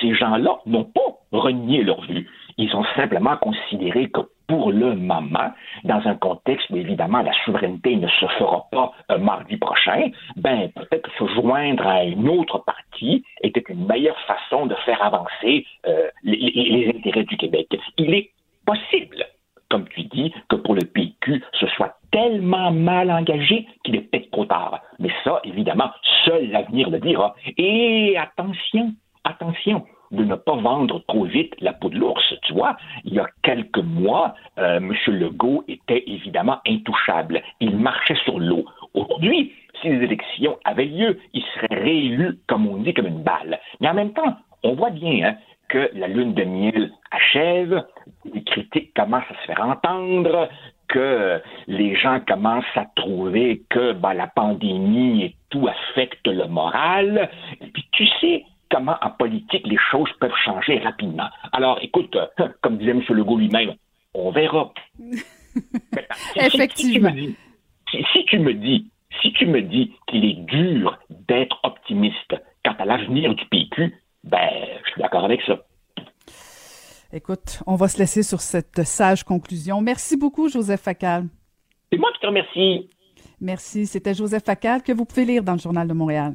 Ces gens-là n'ont pas renié leur vue. Ils ont simplement considéré que pour le moment, dans un contexte où évidemment la souveraineté ne se fera pas euh, mardi prochain, ben peut-être se joindre à une autre partie était une meilleure façon de faire avancer euh, les, les, intérêts du Québec. Il est possible, comme tu dis, que pour le PQ, ce soit tellement mal engagé qu'il est peut-être trop tard. Mais ça, évidemment, seul l'avenir le dira. Et attention, attention, de ne pas vendre trop vite la peau de l'ours. Tu vois, il y a quelques mois, euh, M. Legault était évidemment intouchable. Il marchait sur l'eau. Aujourd'hui, si les élections avaient lieu, il serait réélu, comme on dit, comme une balle. Mais en même temps, on voit bien hein, que la lune de miel achève, les critiques commencent à se faire entendre, que les gens commencent à trouver que ben, la pandémie et tout affecte le moral. Et puis tu sais, comment en politique les choses peuvent changer rapidement. Alors, écoute, euh, comme disait M. Legault lui-même, on verra. Effectivement. Si, tu me dis, si tu me dis qu'il est dur d'être optimiste quant à l'avenir du PQ, ben, je suis d'accord avec ça. Écoute, on va se laisser sur cette sage conclusion. Merci beaucoup, Joseph Facal. C'est moi qui te remercie. Merci. C'était Joseph Facal que vous pouvez lire dans le Journal de Montréal.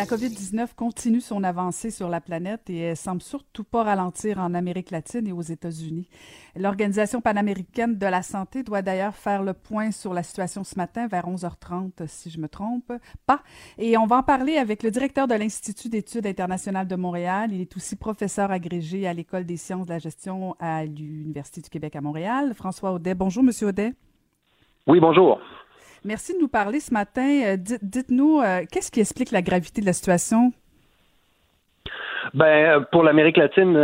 La COVID-19 continue son avancée sur la planète et elle semble surtout pas ralentir en Amérique latine et aux États-Unis. L'Organisation panaméricaine de la santé doit d'ailleurs faire le point sur la situation ce matin vers 11h30, si je me trompe pas. Et on va en parler avec le directeur de l'Institut d'études internationales de Montréal. Il est aussi professeur agrégé à l'École des sciences de la gestion à l'Université du Québec à Montréal. François Audet. Bonjour, Monsieur Audet. Oui, bonjour. Merci de nous parler ce matin. Dites-nous, qu'est-ce qui explique la gravité de la situation? Ben, pour l'Amérique latine,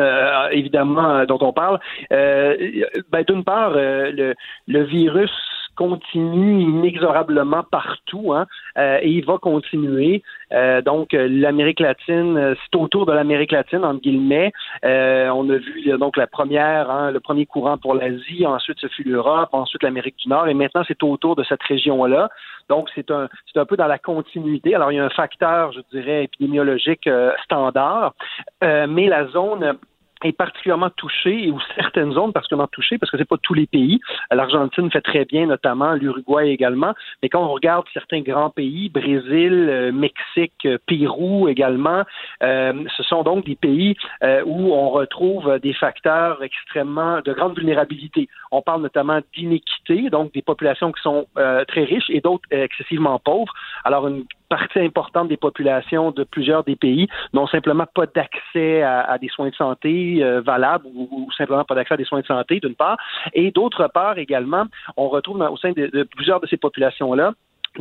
évidemment, dont on parle, ben, d'une part, le, le virus continue inexorablement partout hein, euh, et il va continuer. Euh, donc l'Amérique latine, euh, c'est autour de l'Amérique latine entre guillemets. on a vu donc la première, hein, le premier courant pour l'Asie, ensuite ce fut l'Europe, ensuite l'Amérique du Nord et maintenant c'est autour de cette région-là. Donc c'est un c'est un peu dans la continuité. Alors il y a un facteur, je dirais épidémiologique standard, mais la zone est particulièrement touchée, ou certaines zones particulièrement touchées, parce que c'est pas tous les pays. L'Argentine fait très bien, notamment l'Uruguay également. Mais quand on regarde certains grands pays, Brésil, euh, Mexique, euh, Pérou également, euh, ce sont donc des pays où on retrouve des facteurs extrêmement de grande vulnérabilité. On parle notamment d'inéquité, donc des populations qui sont très riches et d'autres excessivement pauvres. Alors une partie importante des populations de plusieurs des pays n'ont simplement pas d'accès à, des soins de santé euh, valables ou, simplement pas d'accès à des soins de santé, d'une part. Et d'autre part également, on retrouve au sein de plusieurs de ces populations-là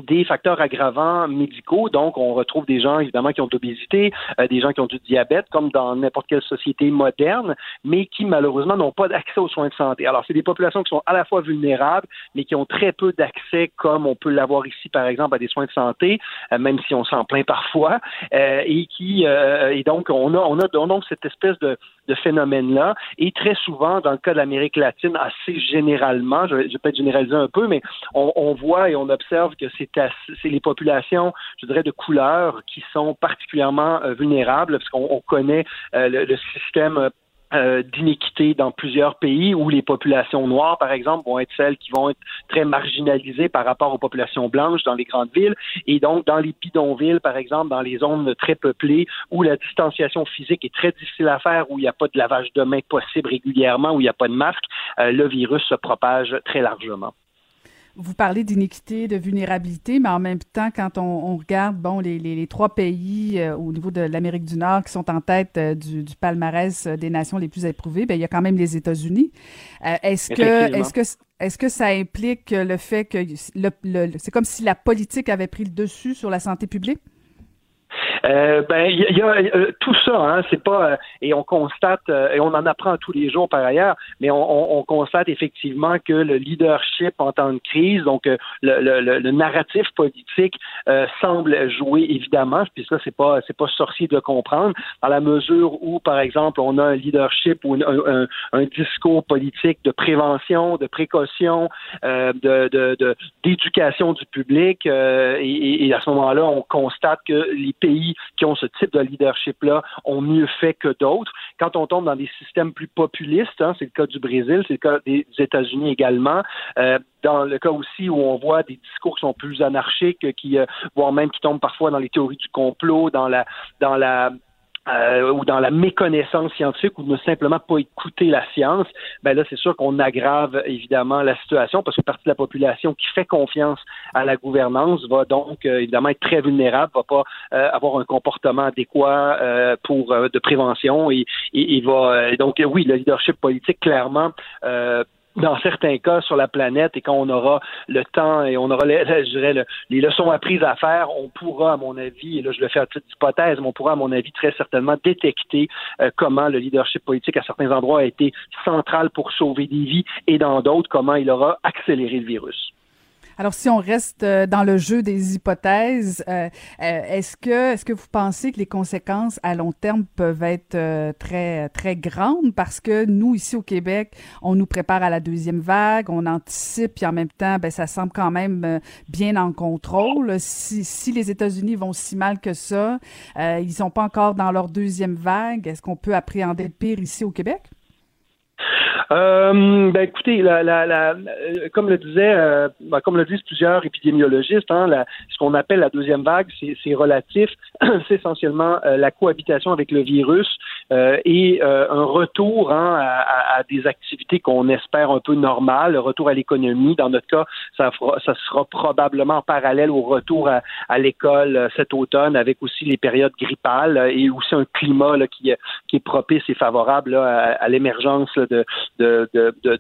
des facteurs aggravants médicaux. Donc, on retrouve des gens, évidemment, qui ont de euh, des gens qui ont du diabète, comme dans n'importe quelle société moderne, mais qui, malheureusement, n'ont pas d'accès aux soins de santé. Alors, c'est des populations qui sont à la fois vulnérables, mais qui ont très peu d'accès, comme on peut l'avoir ici, par exemple, à des soins de santé, euh, même si on s'en plaint parfois, euh, et qui, et donc, on a, on a, donc cette espèce de, de phénomène-là. Et très souvent, dans le cas de l'Amérique latine, assez généralement, je, je vais peut-être généraliser un peu, mais on, on voit et on observe que c'est c'est les populations, je dirais, de couleur qui sont particulièrement euh, vulnérables, parce qu'on connaît euh, le, système euh, d'inéquité dans plusieurs pays où les populations noires, par exemple, vont être celles qui vont être très marginalisées par rapport aux populations blanches dans les grandes villes. Et donc, dans les bidonvilles, par exemple, dans les zones très peuplées où la distanciation physique est très difficile à faire, où il n'y a pas de lavage de mains possible régulièrement, où il n'y a pas de masque, le virus se propage très largement. Vous parlez d'iniquité, de vulnérabilité, mais en même temps, quand on, regarde bon les, les, trois pays euh, au niveau de l'Amérique du Nord qui sont en tête euh, du, du, palmarès euh, des nations les plus éprouvées, ben il y a quand même les États-Unis. est-ce que est-ce que est-ce que ça implique le fait que le, c'est comme si la politique avait pris le dessus sur la santé publique? Euh, ben, il y, a euh, tout ça, hein, c'est pas euh, et on constate et on en apprend tous les jours par ailleurs, mais on, on, constate effectivement que le leadership en temps de crise, donc le, le, le, narratif politique semble jouer évidemment, puis ça c'est pas c'est pas sorcier de comprendre, dans la mesure où par exemple on a un leadership ou un, un, discours politique de prévention, de précaution, de d'éducation du public, et, et à ce moment-là on constate que les pays qui ont ce type de leadership-là ont mieux fait que d'autres. Quand on tombe dans des systèmes plus populistes, hein, c'est le cas du Brésil, c'est le cas des États-Unis également, euh, dans le cas aussi où on voit des discours qui sont plus anarchiques, qui euh, voire même qui tombent parfois dans les théories du complot, dans la dans la euh, ou dans la méconnaissance scientifique ou ne simplement pas écouter la science, ben là, c'est sûr qu'on aggrave évidemment la situation parce que partie de la population qui fait confiance à la gouvernance va donc euh, évidemment être très vulnérable, va pas euh, avoir un comportement adéquat pour de prévention et, et, va donc oui, le leadership politique clairement dans certains cas sur la planète et quand on aura le temps et on aura les, je dirais, les leçons apprises à faire, on pourra, à mon avis, et là je le fais à titre d'hypothèse, mais on pourra, à mon avis, très certainement détecter euh, comment le leadership politique à certains endroits a été central pour sauver des vies et dans d'autres, comment il aura accéléré le virus. Alors, si on reste euh, dans le jeu des hypothèses, euh, euh, est-ce que est-ce que vous pensez que les conséquences à long terme peuvent être très très grandes? Parce que nous ici au Québec, on nous prépare à la deuxième vague, on anticipe, puis en même temps, ben ça semble quand même bien en contrôle. Si, si les États-Unis vont si mal que ça, ils sont pas encore dans leur deuxième vague. Est-ce qu'on peut appréhender le pire ici au Québec? Euh, ben écoutez, la, la, la, euh, comme le disait, euh, ben, comme le disent plusieurs épidémiologistes, hein, ce qu'on appelle la deuxième vague, c'est relatif, c'est essentiellement la cohabitation avec le virus et un retour hein, à, à, des activités qu'on espère un peu normales, le retour à l'économie. Dans notre cas, ça, fera, ça sera probablement parallèle au retour à, à l'école cet automne, avec aussi les périodes grippales et aussi un climat là, qui, qui est propice et favorable là, à, à l'émergence de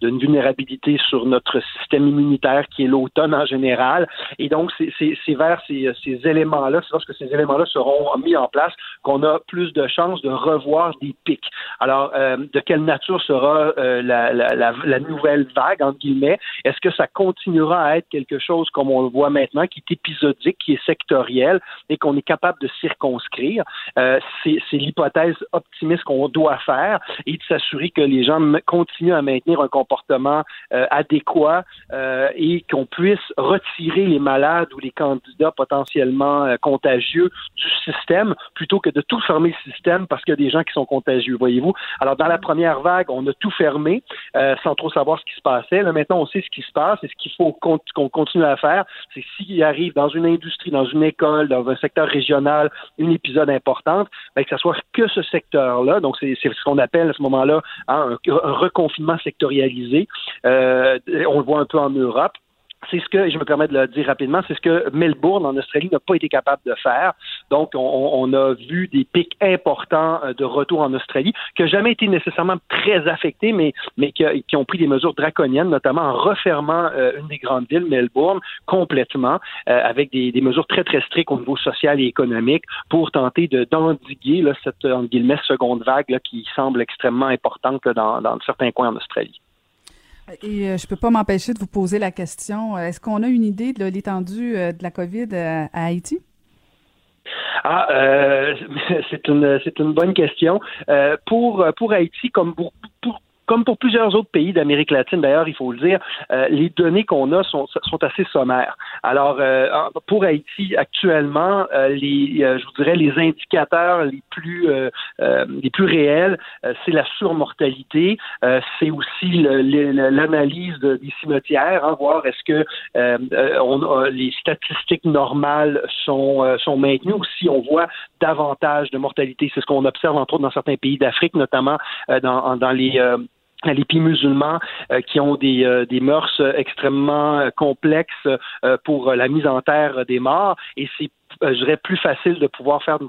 d'une vulnérabilité sur notre système immunitaire qui est l'automne en général. Et donc, c'est vers ces, ces éléments-là, c'est lorsque ces éléments-là seront mis en place qu'on a plus de chances de revoir des pics. Alors, euh, de quelle nature sera euh, la, nouvelle vague, entre guillemets? Est-ce que ça continuera à être quelque chose comme on le voit maintenant, qui est épisodique, qui est sectoriel et qu'on est capable de circonscrire? Euh, c'est l'hypothèse optimiste qu'on doit faire et de s'assurer que les gens continuent à maintenir un comportement euh, adéquat euh, et qu'on puisse retirer les malades ou les candidats potentiellement euh, contagieux du système plutôt que de tout fermer le système parce qu'il y a des gens qui sont contagieux, voyez-vous? Alors, dans la première vague, on a tout fermé sans trop savoir ce qui se passait. Là, maintenant, on sait ce qui se passe et ce qu'il faut qu'on continue à faire, c'est s'il arrive dans une industrie, dans une école, dans un secteur régional, une épisode importante, ben, que ce soit que ce secteur-là. Donc, c'est ce qu'on appelle à ce moment-là hein, un, reconfinement sectorialisé. Euh, on le voit un peu en Europe c'est ce que, je me permets de le dire rapidement, c'est ce que Melbourne en Australie n'a pas été capable de faire. Donc, on, a vu des pics importants euh, de retour en Australie, qui n'ont jamais été nécessairement très affectés, mais, mais qui, ont pris des mesures draconiennes, notamment en refermant euh, une des grandes villes, Melbourne, complètement, euh, avec des, mesures très, très strictes au niveau social et économique pour tenter de d'endiguer cette, en guillemets, seconde vague qui semble extrêmement importante dans certains coins en Australie. Et euh, je peux pas m'empêcher de vous poser la question, est-ce qu'on a une idée de l'étendue euh, de la COVID euh, à, Haïti? Ah, c'est une c'est une bonne question. pour pour Haïti, comme pour, pour comme pour plusieurs autres pays d'Amérique latine, d'ailleurs, il faut le dire, euh, les données qu'on a sont, sont, assez sommaires. Alors, euh, pour Haïti, actuellement, euh, les, je vous dirais, les indicateurs les plus les plus réels, c'est la surmortalité, c'est aussi l'analyse des cimetières, hein, voir est-ce que on les statistiques normales sont sont maintenues ou si on voit davantage de mortalité. C'est ce qu'on observe entre autres dans certains pays d'Afrique, notamment dans, dans les les pays musulmans euh, qui ont des, euh, des mœurs extrêmement euh, complexes pour la mise en terre des morts. Et c'est euh, je dirais, plus facile de pouvoir faire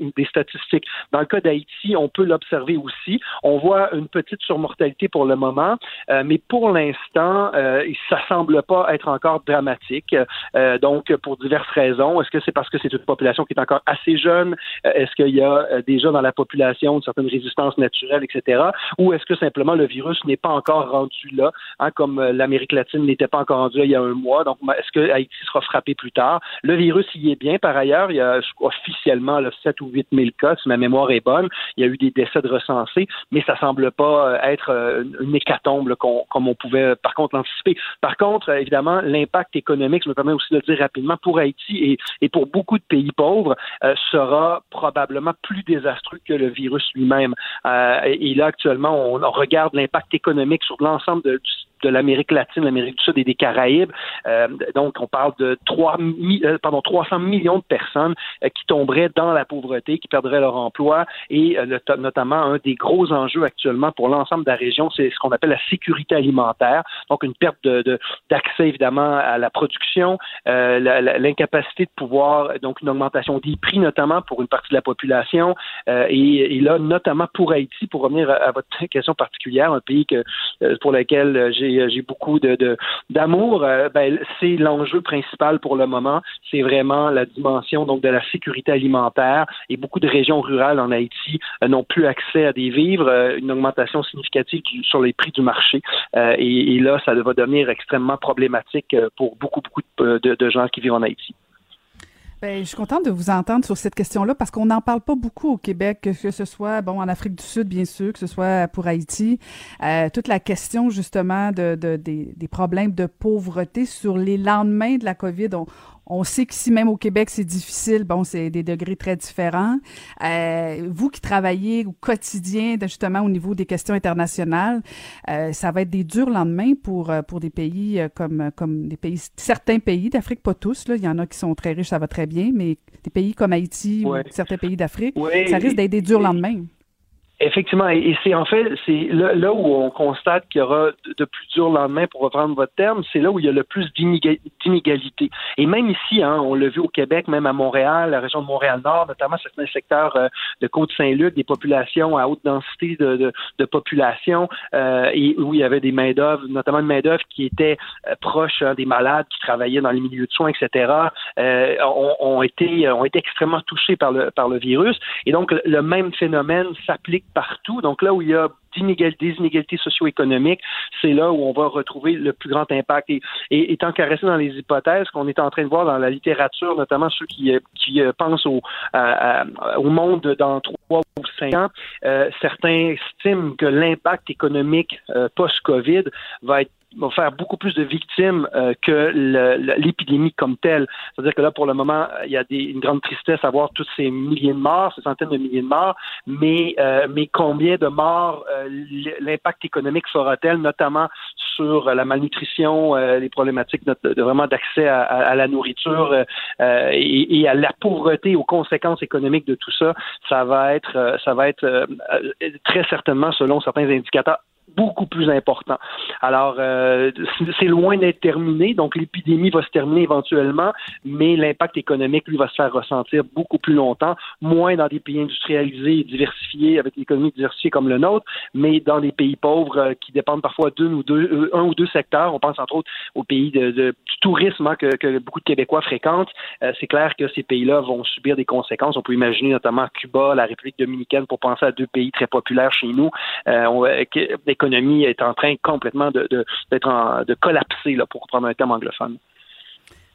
des statistiques. Dans le cas d'Haïti, on peut l'observer aussi. On voit une petite surmortalité pour le moment, euh, mais pour l'instant, euh, ça semble pas être encore dramatique. Euh, donc, pour diverses raisons. Est-ce que c'est parce que c'est une population qui est encore assez jeune? Est-ce qu'il y a déjà dans la population une certaine résistance naturelle, etc.? Ou est-ce que simplement le virus n'est pas encore rendu là, hein, comme l'Amérique latine n'était pas encore rendu là il y a un mois? Donc, est-ce que Haïti sera frappé plus tard? Le virus y est bien, par ailleurs, il y a officiellement là, 7 ou 8 000 cas, si ma mémoire est bonne. Il y a eu des décès de recensés, mais ça semble pas euh, être euh, une hécatombe comme on pouvait euh, par contre l'anticiper. Par contre, évidemment, l'impact économique, je me permets aussi de le dire rapidement, pour Haïti et, pour beaucoup de pays pauvres, sera probablement plus désastreux que le virus lui-même. et là, actuellement, on, regarde l'impact économique sur l'ensemble du de l'Amérique latine, l'Amérique du Sud et des Caraïbes. Euh, donc, on parle de 3, euh, pardon, 300 millions de personnes euh, qui tomberaient dans la pauvreté, qui perdraient leur emploi et notamment un des gros enjeux actuellement pour l'ensemble de la région, c'est ce qu'on appelle la sécurité alimentaire. Donc, une perte de, d'accès évidemment à la production, l'incapacité de pouvoir, donc une augmentation des prix notamment pour une partie de la population et, là, notamment pour Haïti, pour revenir à, votre question particulière, un pays que, pour lequel j'ai euh, j'ai beaucoup de d'amour, euh, ben, c'est l'enjeu principal pour le moment. C'est vraiment la dimension donc de la sécurité alimentaire et beaucoup de régions rurales en Haïti euh, n'ont plus accès à des vivres, une augmentation significative sur les prix du marché et, là ça va devenir extrêmement problématique pour beaucoup beaucoup de, de gens qui vivent en Haïti. Ben, je suis contente de vous entendre sur cette question-là parce qu'on n'en parle pas beaucoup au Québec, que ce soit bon en Afrique du Sud, bien sûr, que ce soit pour Haïti. Euh, toute la question justement de, de des, problèmes de pauvreté sur les lendemains de la COVID. On sait qu'ici, même au Québec, c'est difficile. Bon, c'est des degrés très différents. Euh, vous qui travaillez au quotidien, justement, au niveau des questions internationales, euh, ça va être des durs lendemains pour, euh, pour des pays euh, comme, comme des pays, certains pays d'Afrique, pas tous, là. Il y en a qui sont très riches, ça va très bien, mais des pays comme Haïti ou certains pays d'Afrique, ça risque d'être des durs lendemains. Effectivement, et c'est en fait, c'est là, où on constate qu'il y aura de plus dur lendemain, pour reprendre votre terme, c'est là où il y a le plus d'inégalités. Et même ici, hein, on l'a vu au Québec, même à Montréal, la région de Montréal-Nord, notamment certains secteurs euh, de Côte-Saint-Luc, des populations à haute densité de, de, population, euh, et où il y avait des main-d'œuvre, notamment une main-d'œuvre qui était euh, proche hein, des malades, qui travaillaient dans les milieux de soins, etc., ont, ont, été, ont été extrêmement touchés par le, par le virus. Et donc, le même phénomène s'applique partout. Donc là où il y a des inégalités socio-économiques, c'est là où on va retrouver le plus grand impact. Et, et étant caressé dans les hypothèses qu'on est en train de voir dans la littérature, notamment ceux qui, qui euh, pensent au, au monde dans trois ou cinq ans, euh, certains estiment que l'impact économique euh, post-COVID va être va faire beaucoup plus de victimes euh, que l'épidémie comme telle. C'est-à-dire que là, pour le moment, il y a des, une grande tristesse à voir tous ces milliers de morts, ces centaines de milliers de morts, mais, euh, mais combien de morts euh, l'impact économique fera-t-elle, notamment sur la malnutrition, les problématiques de, vraiment d'accès à, la nourriture et, et, à la pauvreté, aux conséquences économiques de tout ça, ça va être, ça va être très certainement, selon certains indicateurs, beaucoup plus important. Alors, euh, c'est loin d'être terminé, donc l'épidémie va se terminer éventuellement, mais l'impact économique, lui, va se faire ressentir beaucoup plus longtemps, moins dans des pays industrialisés et diversifiés, avec l'économie diversifiée comme le nôtre, mais dans des pays pauvres euh, qui dépendent parfois d'un ou deux, euh, un ou deux secteurs. On pense entre autres aux pays de, du tourisme hein, que, beaucoup de Québécois fréquentent. c'est clair que ces pays-là vont subir des conséquences. On peut imaginer notamment Cuba, la République dominicaine, pour penser à deux pays très populaires chez nous. On, l'économie est en train complètement de, d'être de collapser, là, pour prendre un terme anglophone.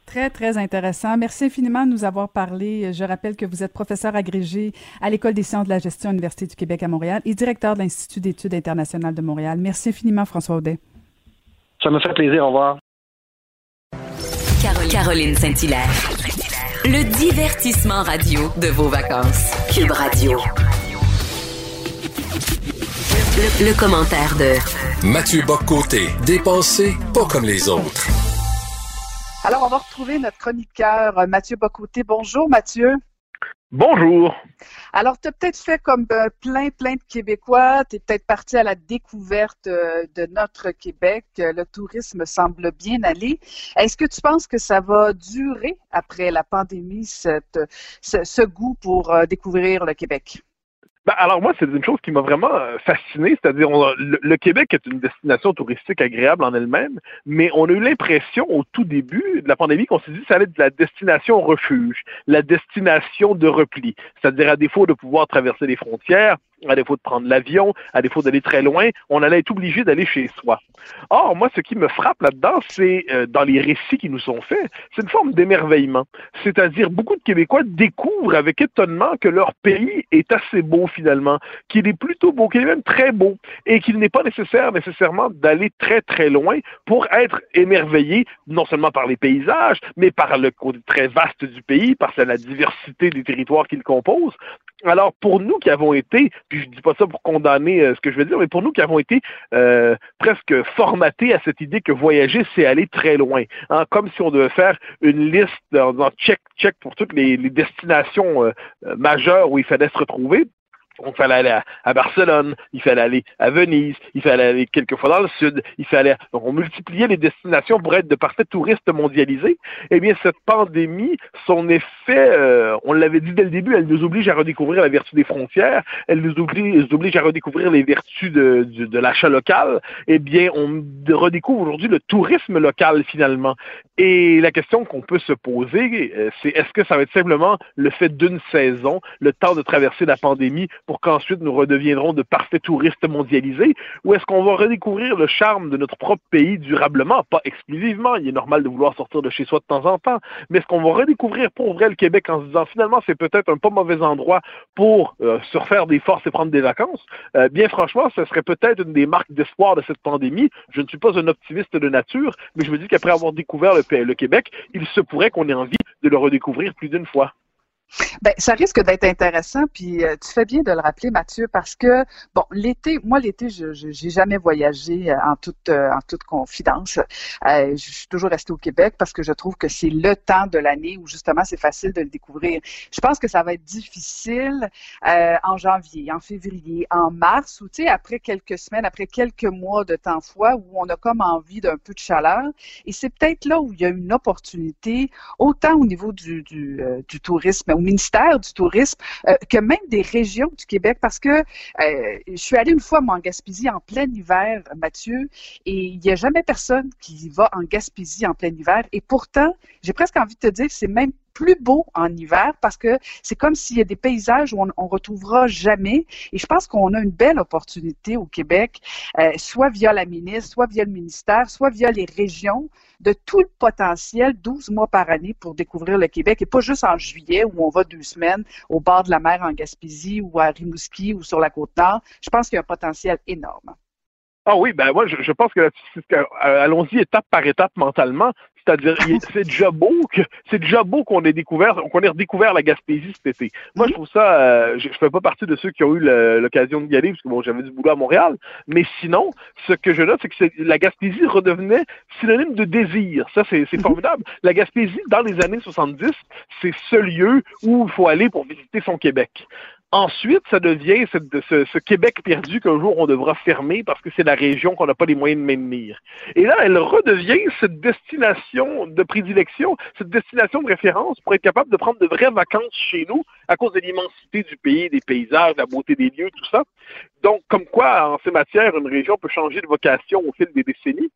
Très, très intéressant. Merci infiniment de nous avoir parlé. Je rappelle que vous êtes professeur agrégé à l'École des sciences de la gestion à l'Université du Québec à Montréal et directeur de l'Institut d'études internationales de Montréal. Merci infiniment, François Audet. Ça me fait plaisir. Au revoir. Caroline Saint-Hilaire. Le divertissement radio de vos vacances. Cube Radio. Le, commentaire de Mathieu Boccoté, dépensé pas comme les autres. Alors, on va retrouver notre chroniqueur euh, Mathieu Bocoté. Bonjour Mathieu. Bonjour. Alors, tu as peut-être fait comme euh, plein, plein de Québécois. Tu es peut-être parti à la découverte euh, de notre Québec. Le tourisme semble bien aller. Est-ce que tu penses que ça va durer après la pandémie, cette, ce goût pour découvrir le Québec? Ben, alors moi, c'est une chose qui m'a vraiment euh, fasciné, c'est-à-dire le, Québec est une destination touristique agréable en elle-même, mais on a eu l'impression au tout début de la pandémie qu'on s'est dit que ça allait être la destination refuge, la destination de repli, c'est-à-dire à défaut de pouvoir traverser les frontières, à défaut de prendre l'avion, à défaut d'aller très loin, on allait être obligé d'aller chez soi. Or, moi, ce qui me frappe là-dedans, c'est euh, dans les récits qui nous sont faits, c'est une forme d'émerveillement. C'est-à-dire, beaucoup de Québécois découvrent avec étonnement que leur pays est assez beau finalement, qu'il est plutôt beau, qu'il est même très beau, et qu'il n'est pas nécessaire nécessairement d'aller très très loin pour être émerveillé, non seulement par les paysages, mais par le côté très vaste du pays, par la diversité des territoires qu'il compose. Alors, pour nous qui avons été, puis je dis pas ça pour condamner euh, ce que je veux dire, mais pour nous qui avons été euh, presque formatés à cette idée que voyager, c'est aller très loin. Hein, comme si on devait faire une liste en check, check pour toutes les, destinations euh, majeures où il fallait se retrouver. Donc, il fallait aller à, Barcelone, il fallait aller à Venise, il fallait aller quelquefois dans le sud, il fallait. Donc, on multipliait les destinations pour être de parfaits touristes mondialisés. Eh bien, cette pandémie, son effet, euh, on l'avait dit dès le début, elle nous oblige à redécouvrir la vertu des frontières, elle nous oblige, à redécouvrir les vertus de, de l'achat local. Eh bien, on redécouvre aujourd'hui le tourisme local, finalement. Et la question qu'on peut se poser, euh, c'est est-ce que ça va être simplement le fait d'une saison, le temps de traverser la pandémie pour qu'ensuite nous redeviendrons de parfaits touristes mondialisés, ou est-ce qu'on va redécouvrir le charme de notre propre pays durablement, pas exclusivement, il est normal de vouloir sortir de chez soi de temps en temps, mais est-ce qu'on va redécouvrir pour vrai le Québec en se disant finalement c'est peut-être un pas mauvais endroit pour euh, se refaire des forces et prendre des vacances? Euh, bien franchement, ce serait peut-être une des marques d'espoir de cette pandémie. Je ne suis pas un optimiste de nature, mais je me dis qu'après avoir découvert le, le Québec, il se pourrait qu'on ait envie de le redécouvrir plus d'une fois. Ben, ça risque d'être intéressant, puis euh, tu fais bien de le rappeler, Mathieu, parce que bon, l'été, moi l'été, je j'ai jamais voyagé euh, en toute euh, confidence. je suis toujours restée au Québec parce que je trouve que c'est le temps de l'année où justement c'est facile de le découvrir. Je pense que ça va être difficile en janvier, en février, en mars, ou tu sais après quelques semaines, après quelques mois de temps froid où on a comme envie d'un peu de chaleur. Et c'est peut-être là où il y a une opportunité, autant au niveau du du, du tourisme ministère du Tourisme euh, que même des régions du Québec, parce que euh, je suis allée une fois, moi, en Gaspésie en plein hiver, Mathieu, et il n'y a jamais personne qui va en Gaspésie en plein hiver. Et pourtant, j'ai presque envie de te dire c'est même plus beau en hiver parce que c'est comme s'il y a des paysages où on, on retrouvera jamais. Et je pense qu'on a une belle opportunité au Québec, euh, soit via la ministre, soit via le ministère, soit via les régions, de tout le potentiel 12 mois par année pour découvrir le Québec et pas juste en juillet où on va deux semaines au bord de la mer en Gaspésie ou à Rimouski ou sur la côte nord. Je pense qu'il y a un potentiel énorme. Ah oui, ben moi, je, pense que euh, allons-y étape par étape mentalement. C'est-à-dire, c'est déjà beau que c'est déjà beau qu'on ait découvert, qu'on ait redécouvert la Gaspésie cet été. Moi, je trouve ça, euh, je, je fais pas partie de ceux qui ont eu l'occasion d'y aller parce que bon, j'avais du boulot à Montréal. Mais sinon, ce que je note, c'est que la Gaspésie redevenait synonyme de désir. Ça, c'est mhm. formidable. La Gaspésie, dans les années 70, c'est ce lieu où il faut aller pour visiter son Québec. Ensuite, ça devient ce, Québec perdu qu'un jour on devra fermer parce que c'est la région qu'on n'a pas les moyens de maintenir. Et là, elle redevient cette destination de prédilection, cette destination de référence pour être capable de prendre de vraies vacances chez nous à cause de l'immensité du pays, des paysages, de la beauté des lieux, tout ça. Donc, comme quoi, en ces matières, une région peut changer de vocation au fil des décennies.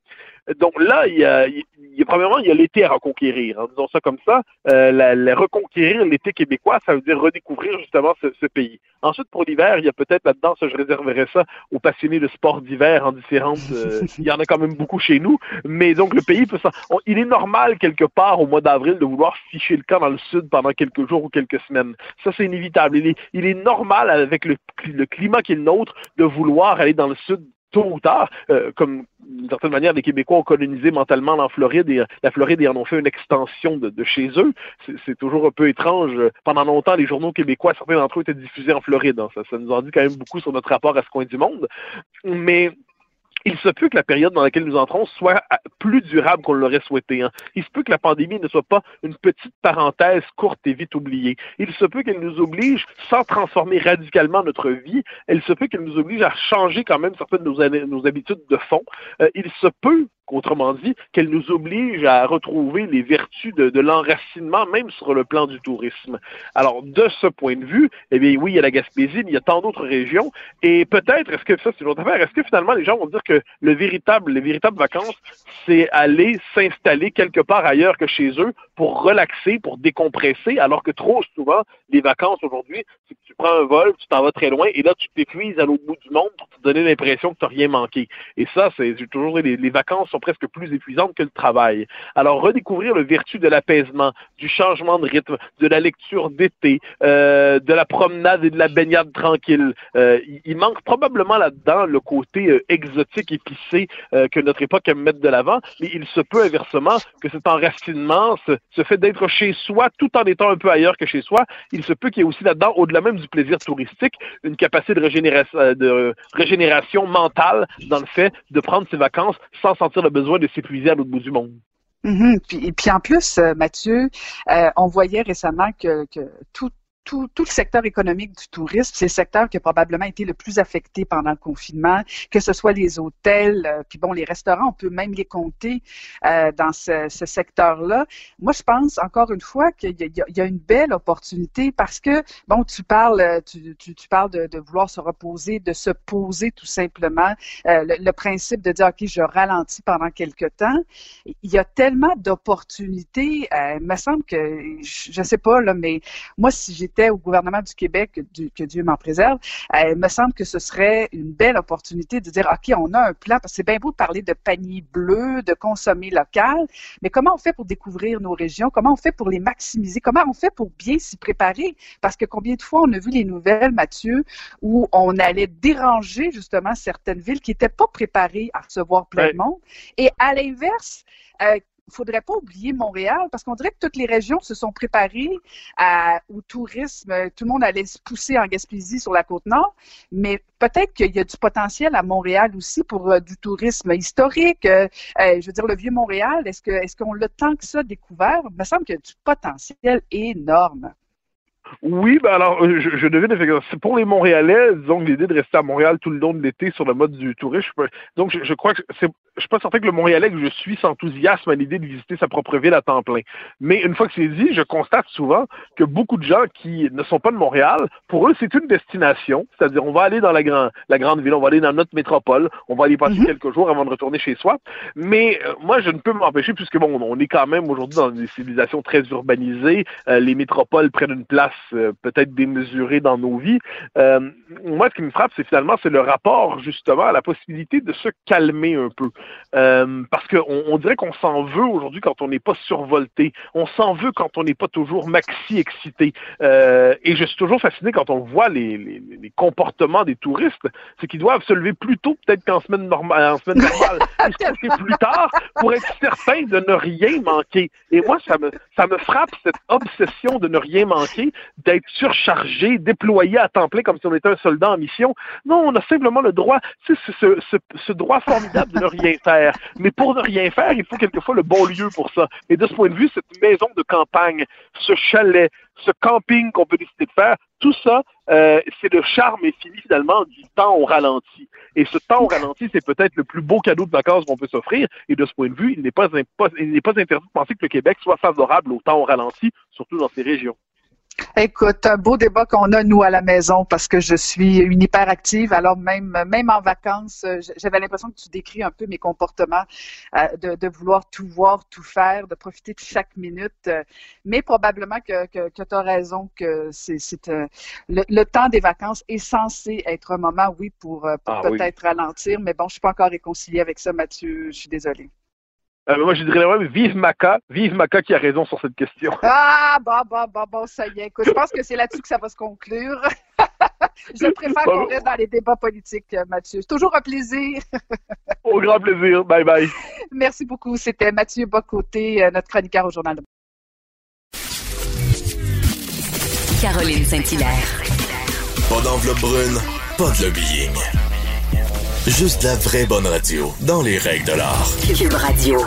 Donc là, il y a, il y a premièrement, il y a l'été à reconquérir. En disant ça comme ça, euh, la, reconquérir l'été québécois, ça veut dire redécouvrir justement ce, ce pays. Ensuite, pour l'hiver, il y a peut-être là-dedans, ça, je réserverais ça aux passionnés de sport d'hiver en différentes. Euh, il y en a quand même beaucoup chez nous, mais donc le pays peut. il est normal quelque part au mois d'avril de vouloir ficher le camp dans le sud pendant quelques jours ou quelques semaines. Ça, c'est inévitable. Il est, il est normal avec le, le climat qui est le nôtre de vouloir aller dans le sud tôt ou tard, euh, comme d'une certaine manière, les Québécois ont colonisé mentalement la Floride et la Floride et en ont fait une extension de, chez eux. C'est toujours un peu étrange. Pendant longtemps, les journaux québécois, certains d'entre eux étaient diffusés en Floride. Hein. Ça, ça nous en dit quand même beaucoup sur notre rapport à ce coin du monde. Mais il se peut que la période dans laquelle nous entrons soit euh, plus durable qu'on l'aurait souhaité. Hein. Il se peut que la pandémie ne soit pas une petite parenthèse courte et vite oubliée. Il se peut qu'elle nous oblige, sans transformer radicalement notre vie, elle se peut qu'elle nous oblige à changer quand même certaines de nos, habitudes de fond. Euh, il se peut Autrement dit, qu'elle nous oblige à retrouver les vertus de, l'enracinement, même sur le plan du tourisme. Alors, de ce point de vue, eh bien, oui, il y a la Gaspésie, mais il y a tant d'autres régions. Et peut-être, est-ce que ça, c'est une autre affaire, est-ce que finalement, les gens vont dire que le véritable, les véritables vacances, c'est aller s'installer quelque part ailleurs que chez eux pour relaxer, pour décompresser, alors que trop souvent, les vacances aujourd'hui, c'est que tu prends un vol, tu t'en vas très loin, et là, tu t'épuises à l'autre bout du monde pour te donner l'impression que tu n'as rien manqué. Et ça, c'est toujours les, les vacances sont presque plus épuisantes que le travail. Alors, redécouvrir le vertu de l'apaisement, du changement de rythme, de la lecture d'été, euh, de la promenade et de la baignade tranquille. Euh, il manque probablement là-dedans le côté euh, exotique, épicé que notre époque aime mettre de l'avant, mais il se peut inversement que cet enracinement, ce, fait d'être chez soi tout en étant un peu ailleurs que chez soi, il se peut qu'il y ait aussi là-dedans, au-delà même du plaisir touristique, une capacité de régénération, de régénération mentale dans le fait de prendre ses vacances sans sentir le besoin de s'épuiser à l'autre bout du monde. Mm-hmm. puis, en plus, euh, Mathieu, euh, on voyait récemment que tout, tout, tout, le secteur économique du tourisme, c'est le secteur qui a probablement été le plus affecté pendant le confinement, que ce soit les hôtels, euh, puis bon, les restaurants, on peut même les compter euh, dans ce, ce secteur-là. Moi, je pense encore une fois qu'il y, y, a une belle opportunité parce que, bon, tu parles, euh, tu, tu, tu parles de, de, vouloir se reposer, de se poser tout simplement. Euh, le, le, principe de dire, OK, je ralentis pendant quelque temps. Il y a tellement d'opportunités. il me semble que, je ne sais pas, là, mais moi, si j'ai au gouvernement du Québec, que Dieu m'en préserve, euh, il me semble que ce serait une belle opportunité de dire, OK, on a un plan, parce que c'est bien beau de parler de panier bleu, de consommer local, mais comment on fait pour découvrir nos régions? Comment on fait pour les maximiser? Comment on fait pour bien s'y préparer? Parce que combien de fois on a vu les nouvelles, Mathieu, où on allait déranger justement certaines villes qui n'étaient pas préparées à recevoir plein de monde. Et à l'inverse, euh, faudrait pas oublier Montréal parce qu'on dirait que toutes les régions se sont préparées au tourisme. Tout le monde allait se pousser en Gaspésie sur la côte nord, mais peut-être qu'il y a du potentiel à Montréal aussi pour euh, du tourisme historique. Euh, euh, je veux dire, le vieux Montréal, est-ce est-ce qu'on l'a tant que ça découvert? Il me semble qu'il y a du potentiel énorme. Oui, ben alors, euh, je, je devine effectivement. Pour les Montréalais, disons que l'idée de rester à Montréal tout le long de l'été sur le mode du tourisme, donc je, je crois que c'est, je suis pas certain que le Montréalais que je suis s'enthousiasme à l'idée de visiter sa propre ville à temps plein. Mais une fois que c'est dit, je constate souvent que beaucoup de gens qui ne sont pas de Montréal, pour eux, c'est une destination. C'est-à-dire, on va aller dans la, grand, la grande ville, on va aller dans notre métropole, on va aller passer mm-hmm. quelques jours avant de retourner chez soi. Mais euh, moi, je ne peux m'empêcher, puisque bon, on est quand même aujourd'hui dans des civilisations très urbanisées, euh, les métropoles prennent une place peut-être démesuré dans nos vies. Euh, moi, ce qui me frappe, c'est finalement c'est le rapport justement à la possibilité de se calmer un peu, euh, parce qu'on on dirait qu'on s'en veut aujourd'hui quand on n'est pas survolté, on s'en veut quand on n'est pas toujours maxi excité. et je suis toujours fasciné quand on voit les, les, les comportements des touristes, c'est qu'ils doivent se lever plus tôt peut-être qu'en semaine normale, en semaine normale, et se coucher plus tard pour être certain de ne rien manquer. Et moi, ça me ça me frappe cette obsession de ne rien manquer, d'être surchargé, déployé à temps plein comme si on était un soldat en mission. Non, on a simplement le droit, c'est ce, ce, ce, droit formidable de ne rien faire. Mais pour ne rien faire, il faut quelquefois le bon lieu pour ça. Et de ce point de vue, cette maison de campagne, ce chalet, ce camping qu'on peut décider de faire, tout ça, euh, c'est le charme et fini finalement du temps au ralenti. Et ce temps au ralenti, c'est peut-être le plus beau cadeau de vacances qu'on peut s'offrir. Et de ce point de vue, il n'est pas, il pas interdit de penser que le Québec soit favorable au temps au ralenti, surtout dans ces régions. Écoute, un beau débat qu'on a, nous, à la maison, parce que je suis une hyperactive. Alors, même, même en vacances, euh, j'avais l'impression que tu décris un peu mes comportements euh, de, de, vouloir tout voir, tout faire, de profiter de chaque minute. Euh, mais probablement que, que, que tu as raison, que c'est le, le, temps des vacances est censé être un moment, oui, pour, pour ah peut-être ralentir. Mais bon, je suis pas encore réconciliée avec ça, Mathieu. Je suis désolée. Euh, moi, je dirais même vive Maca, vive Maca qui a raison sur cette question. Ah, bon, bon, bon, bon, ça y est. Écoute, je pense que c'est là-dessus que ça va se conclure. je préfère qu'on reste dans les débats politiques, Mathieu. C'est toujours un plaisir. Au grand plaisir. Bye bye. Merci beaucoup. C'était Mathieu Bocoté, euh, notre chroniqueur au Journal de Caroline Saint-Hilaire. Pas d'enveloppe brune, pas de lobbying. Juste la vraie bonne radio, dans les règles de l'art. Cube Radio.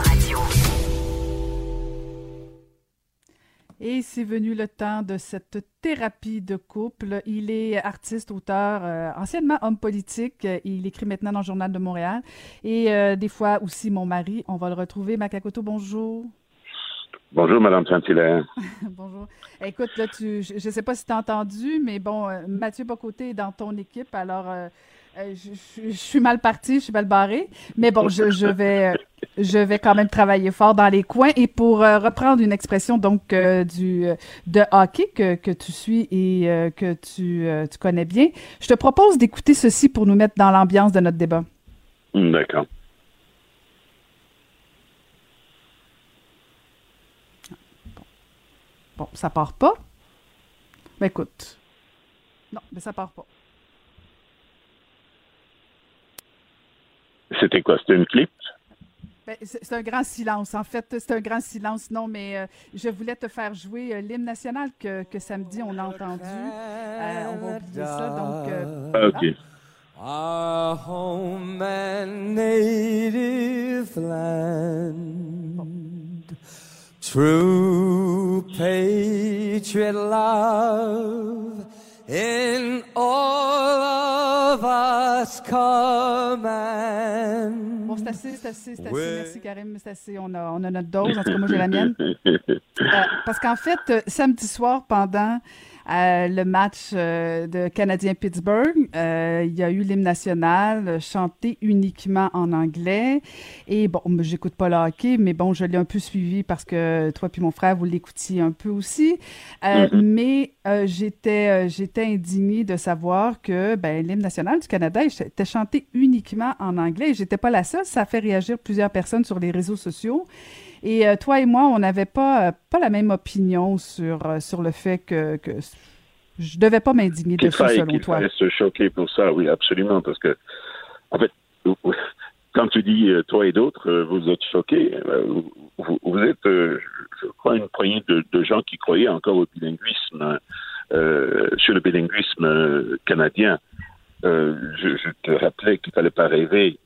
Et c'est venu le temps de cette thérapie de couple. Il est artiste, auteur, euh, anciennement homme politique. Il écrit maintenant dans le Journal de Montréal. Et euh, des fois aussi mon mari. On va le retrouver. Makakoto, bonjour. Bonjour, Madame Saint-Hilaire. Bonjour. Écoute, là, tu, je ne sais pas si tu as entendu, mais bon, euh, Mathieu Bocoté est dans ton équipe, alors euh, je, suis mal parti, je suis mal barré, mais bon, je, vais, euh, je vais quand même travailler fort dans les coins. Et pour euh, reprendre une expression donc du de hockey que, que tu suis et que tu, tu connais bien, je te propose d'écouter ceci pour nous mettre dans l'ambiance de notre débat. Hmm, d'accord. Bon, ça part pas. Mais écoute. Non, mais ça part pas. C'était quoi? C'était une clip? Ben, c'est un grand silence. En fait, c'est un grand silence. Non, mais euh, je voulais te faire jouer euh, l'hymne national que, que, samedi on a entendu. Euh, on va oublier ça. Donc, ah, OK. Our home and native land. True patriot love in all of us command. Bon, c'est assez, c'est assez, c'est assez. Merci, Karim. C'est assez. On a, on a notre dose. En tout cas, moi, j'ai la mienne. Euh, parce qu'en fait, euh, samedi soir, pendant euh, le match euh, de Canadien-Pittsburgh. Euh, il y a eu l'hymne national chanté uniquement en anglais. Et bon, j'écoute pas le hockey, mais bon, je l'ai un peu suivi parce que toi puis mon frère, vous l'écoutiez un peu aussi. Mm-hmm. Mais j'étais j'étais indignée de savoir que ben, l'hymne national du Canada était chanté uniquement en anglais. J'étais pas la seule. Ça a fait réagir plusieurs personnes sur les réseaux sociaux. Et euh, toi et moi, on n'avait pas, euh, pas la même opinion sur, euh, sur le fait que, que je devais pas m'indigner de ça, selon toi. Se choquer pour ça, oui, absolument, parce que, en fait, quand tu dis toi et d'autres, vous êtes choqués, vous, êtes, je crois, une poignée de, de gens qui croyaient encore au bilinguisme, euh, sur le bilinguisme canadien. Euh, je, je te rappelais qu'il fallait pas rêver,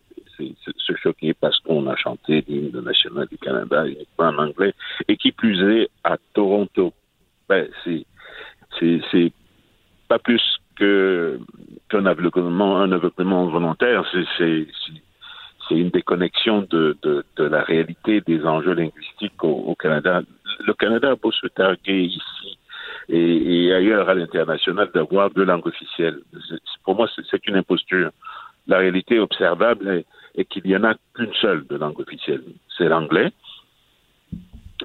se choquer parce qu'on a chanté l'hymne national du Canada uniquement en anglais, et qui plus est à Toronto. Ben, c'est, c'est, pas plus que qu'un aveuglement, un aveuglement volontaire. C'est, c'est, une déconnexion de, de, la réalité des enjeux linguistiques au, Canada. Le Canada a beau se targuer ici et, et ailleurs à l'international d'avoir deux langues officielles. Pour moi, c'est une imposture. La réalité observable est, est qu'il n'y en a qu'une seule de langue officielle. C'est l'anglais.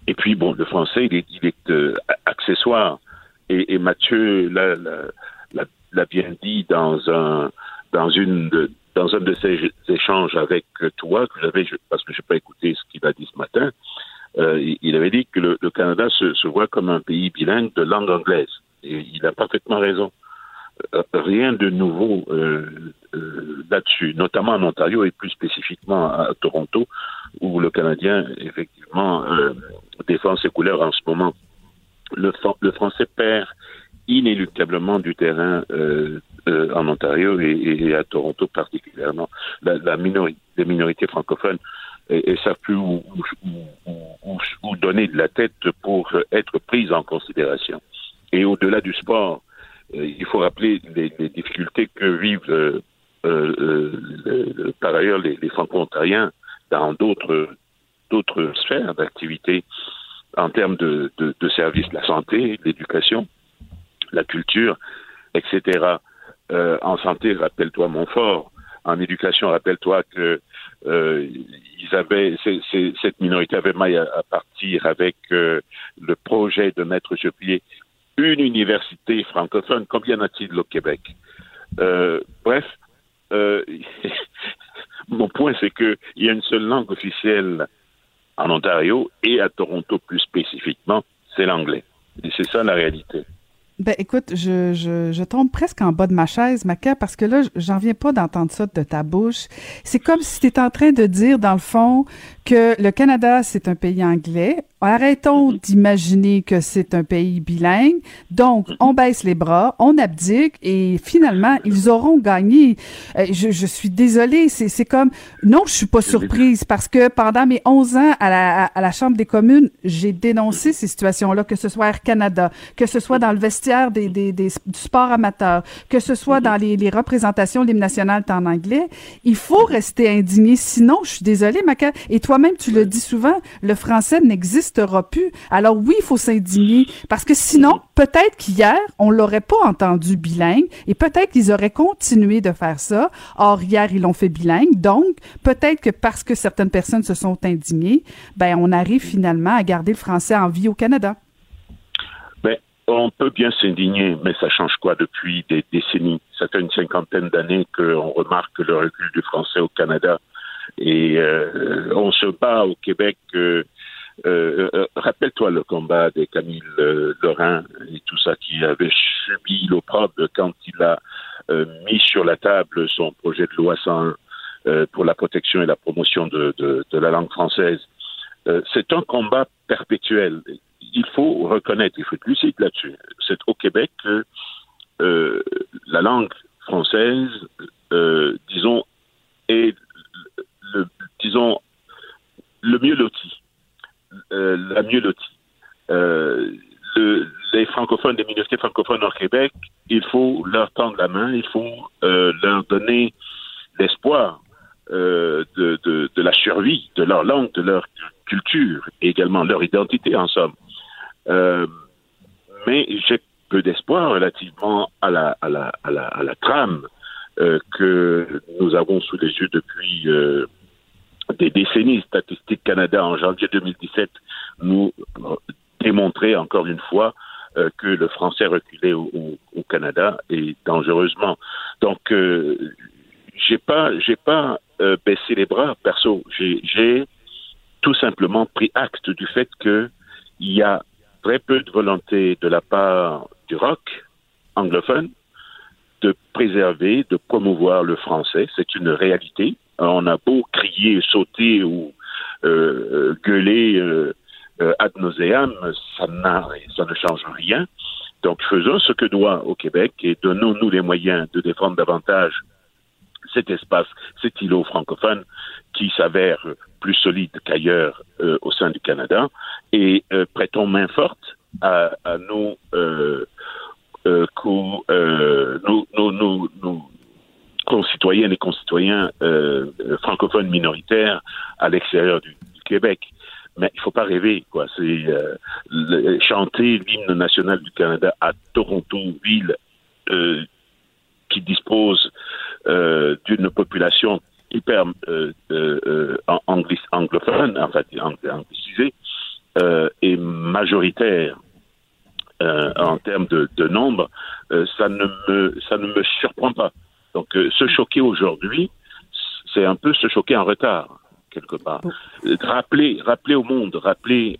Et puis, bon, le français, il est, euh, accessoire. Et, et Mathieu l'a, bien dit dans un, dans une de- dans un de ces échanges avec toi, parce que je n'ai pas écouté ce qu'il a dit ce matin, euh, il, avait dit que le, le Canada se, se voit comme un pays bilingue de langue anglaise. Et il a parfaitement raison. Rien de nouveau euh, euh, là-dessus, notamment en Ontario et plus spécifiquement à Toronto, où le Canadien, effectivement, euh, défend ses couleurs en ce moment. Le, fran- le français perd inéluctablement du terrain en Ontario et, à Toronto particulièrement. La, la minori- les minorités francophones et, et savent plus où, donner de la tête pour être prises en considération. Et au-delà du sport, il faut rappeler les, les difficultés que vivent euh, euh, euh, par ailleurs les, les franco-ontariens dans d'autres d'autres sphères d'activité en termes de, de, de services, la santé, l'éducation, la culture, etc. Euh, en santé, rappelle-toi Montfort. En éducation, rappelle-toi que euh, ils avaient, cette minorité avait maille à, à partir avec euh, le projet de mettre sur pied une université francophone. Combien y en a-t-il au Québec? Euh, Bref, euh, mon point, c'est que il y a une seule langue officielle en Ontario et à Toronto plus spécifiquement, c'est l'anglais. Et c'est ça la réalité. Ben, écoute, je, je, je tombe presque en bas de ma chaise, Maca, parce que là, j'en viens pas d'entendre ça de ta bouche. C'est comme si tu étais en train de dire, dans le fond, que le Canada, c'est un pays anglais. Arrêtons d'imaginer que c'est un pays bilingue. Donc, on baisse les bras, on abdique et finalement, ils auront gagné. Euh, je, je suis désolée, c'est c'est comme... Non, je suis pas surprise parce que pendant mes 11 ans à la, à la Chambre des communes, j'ai dénoncé ces situations-là, que ce soit Air Canada, que ce soit dans le vestiaire des, des, des- du sport amateur, que ce soit dans les, les représentations l'hymne national en anglais. Il faut rester indigné, sinon, je suis désolée, Maca, et toi-même, tu le dis souvent, le français n'existera plus. Alors oui, il faut s'indigner, parce que sinon, peut-être qu'hier, on l'aurait pas entendu bilingue, et peut-être qu'ils auraient continué de faire ça. Or, hier, ils l'ont fait bilingue, donc peut-être que parce que certaines personnes se sont indignées, ben, on arrive finalement à garder le français en vie au Canada. Mais on peut bien s'indigner, mais ça change quoi depuis des décennies? Ça fait une cinquantaine d'années qu'on remarque le recul du français au Canada. Et euh, on se bat au Québec. euh, euh, euh, Rappelle-toi le combat de Camille euh, Lorrain et tout ça qui avait subi l'opprobre quand il a euh, mis sur la table son projet de loi 101 euh, pour la protection et la promotion de, de, de la langue française. C'est un combat perpétuel. Il faut reconnaître, il faut être lucide là-dessus. C'est au Québec que la langue française, disons, est disons, le mieux loti, euh, la mieux lotie. Euh, le, les francophones, les minorités francophones au Québec, il faut leur tendre la main, il faut euh, leur donner l'espoir de, de, la survie de leur langue, de leur culture et également leur identité en somme. Mais j'ai peu d'espoir relativement à la, à la, à la, à la trame que nous avons sous les yeux depuis des décennies. Statistique Canada en janvier 2017 nous démontrait encore une fois euh, que le français reculait au, Canada et dangereusement. Donc, euh, j'ai pas, j'ai pas euh, baissé les bras perso. J'ai tout simplement pris acte du fait que il y a très peu de volonté de la part du rock anglophone de préserver, de promouvoir le français. C'est une réalité. On a beau crier, sauter ou euh, gueuler euh, ad nauseam, ça, ne change rien. Donc faisons ce que doit au Québec et donnons-nous les moyens de défendre davantage cet espace, cet îlot francophone qui s'avère plus solide qu'ailleurs euh, au sein du Canada et euh, prêtons main forte à, à nos, euh, euh, euh, nos, concitoyennes et concitoyens euh, francophones minoritaires à l'extérieur du, du, Québec. Mais il faut pas rêver, quoi. Le, chanter l'hymne national du Canada à Toronto, ville qui dispose euh, d'une population hyper euh, euh, anglophone, en fait, anglicisée, et majoritaire en termes de, nombre, ne ça ne me surprend pas. Donc, se choquer aujourd'hui, c'est un peu se choquer en retard quelque part. Rappeler, rappeler au monde, rappeler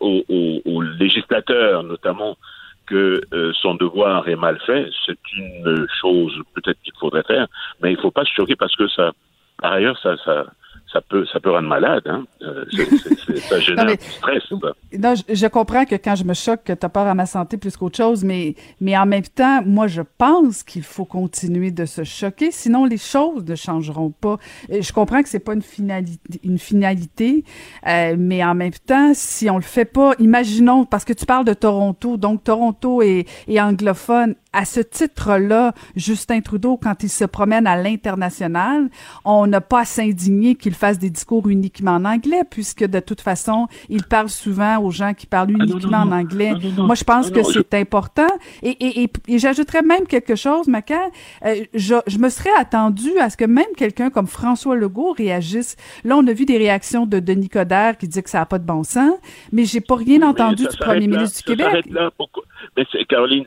aux, aux, aux législateurs, notamment que euh, son devoir est mal fait, c'est une chose peut-être qu'il faudrait faire, mais il ne faut pas se choquer parce que ça, par ailleurs, ça, ça, ça peut, ça peut rendre malade. Hein? Euh, ça génère non, mais, du stress. Non, je, je, comprends que quand je me choque, tu as peur à ma santé plus qu'autre chose, mais, mais en même temps, moi, je pense qu'il faut continuer de se choquer, sinon les choses ne changeront pas. Je comprends que c'est pas une finalité, une finalité euh, mais en même temps, si on le fait pas, imaginons, parce que tu parles de Toronto, donc Toronto est, est anglophone, à ce titre-là, Justin Trudeau, quand il se promène à l'international, on n'a pas à s'indigner qu'il fasse des discours uniquement en anglais, puisque de toute façon, il parle souvent aux gens qui parlent uniquement ah non, non, en anglais. non, Moi, je pense non, que c'est important. Et, et, et, et j'ajouterais même quelque chose, Maca. Euh, je, je, me serais attendu à ce que même quelqu'un comme François Legault réagisse. Là, on a vu des réactions de Denis Coderre qui dit que ça n'a pas de bon sens, mais j'ai pas rien entendu du premier ministre du Québec. Là, mais Caroline,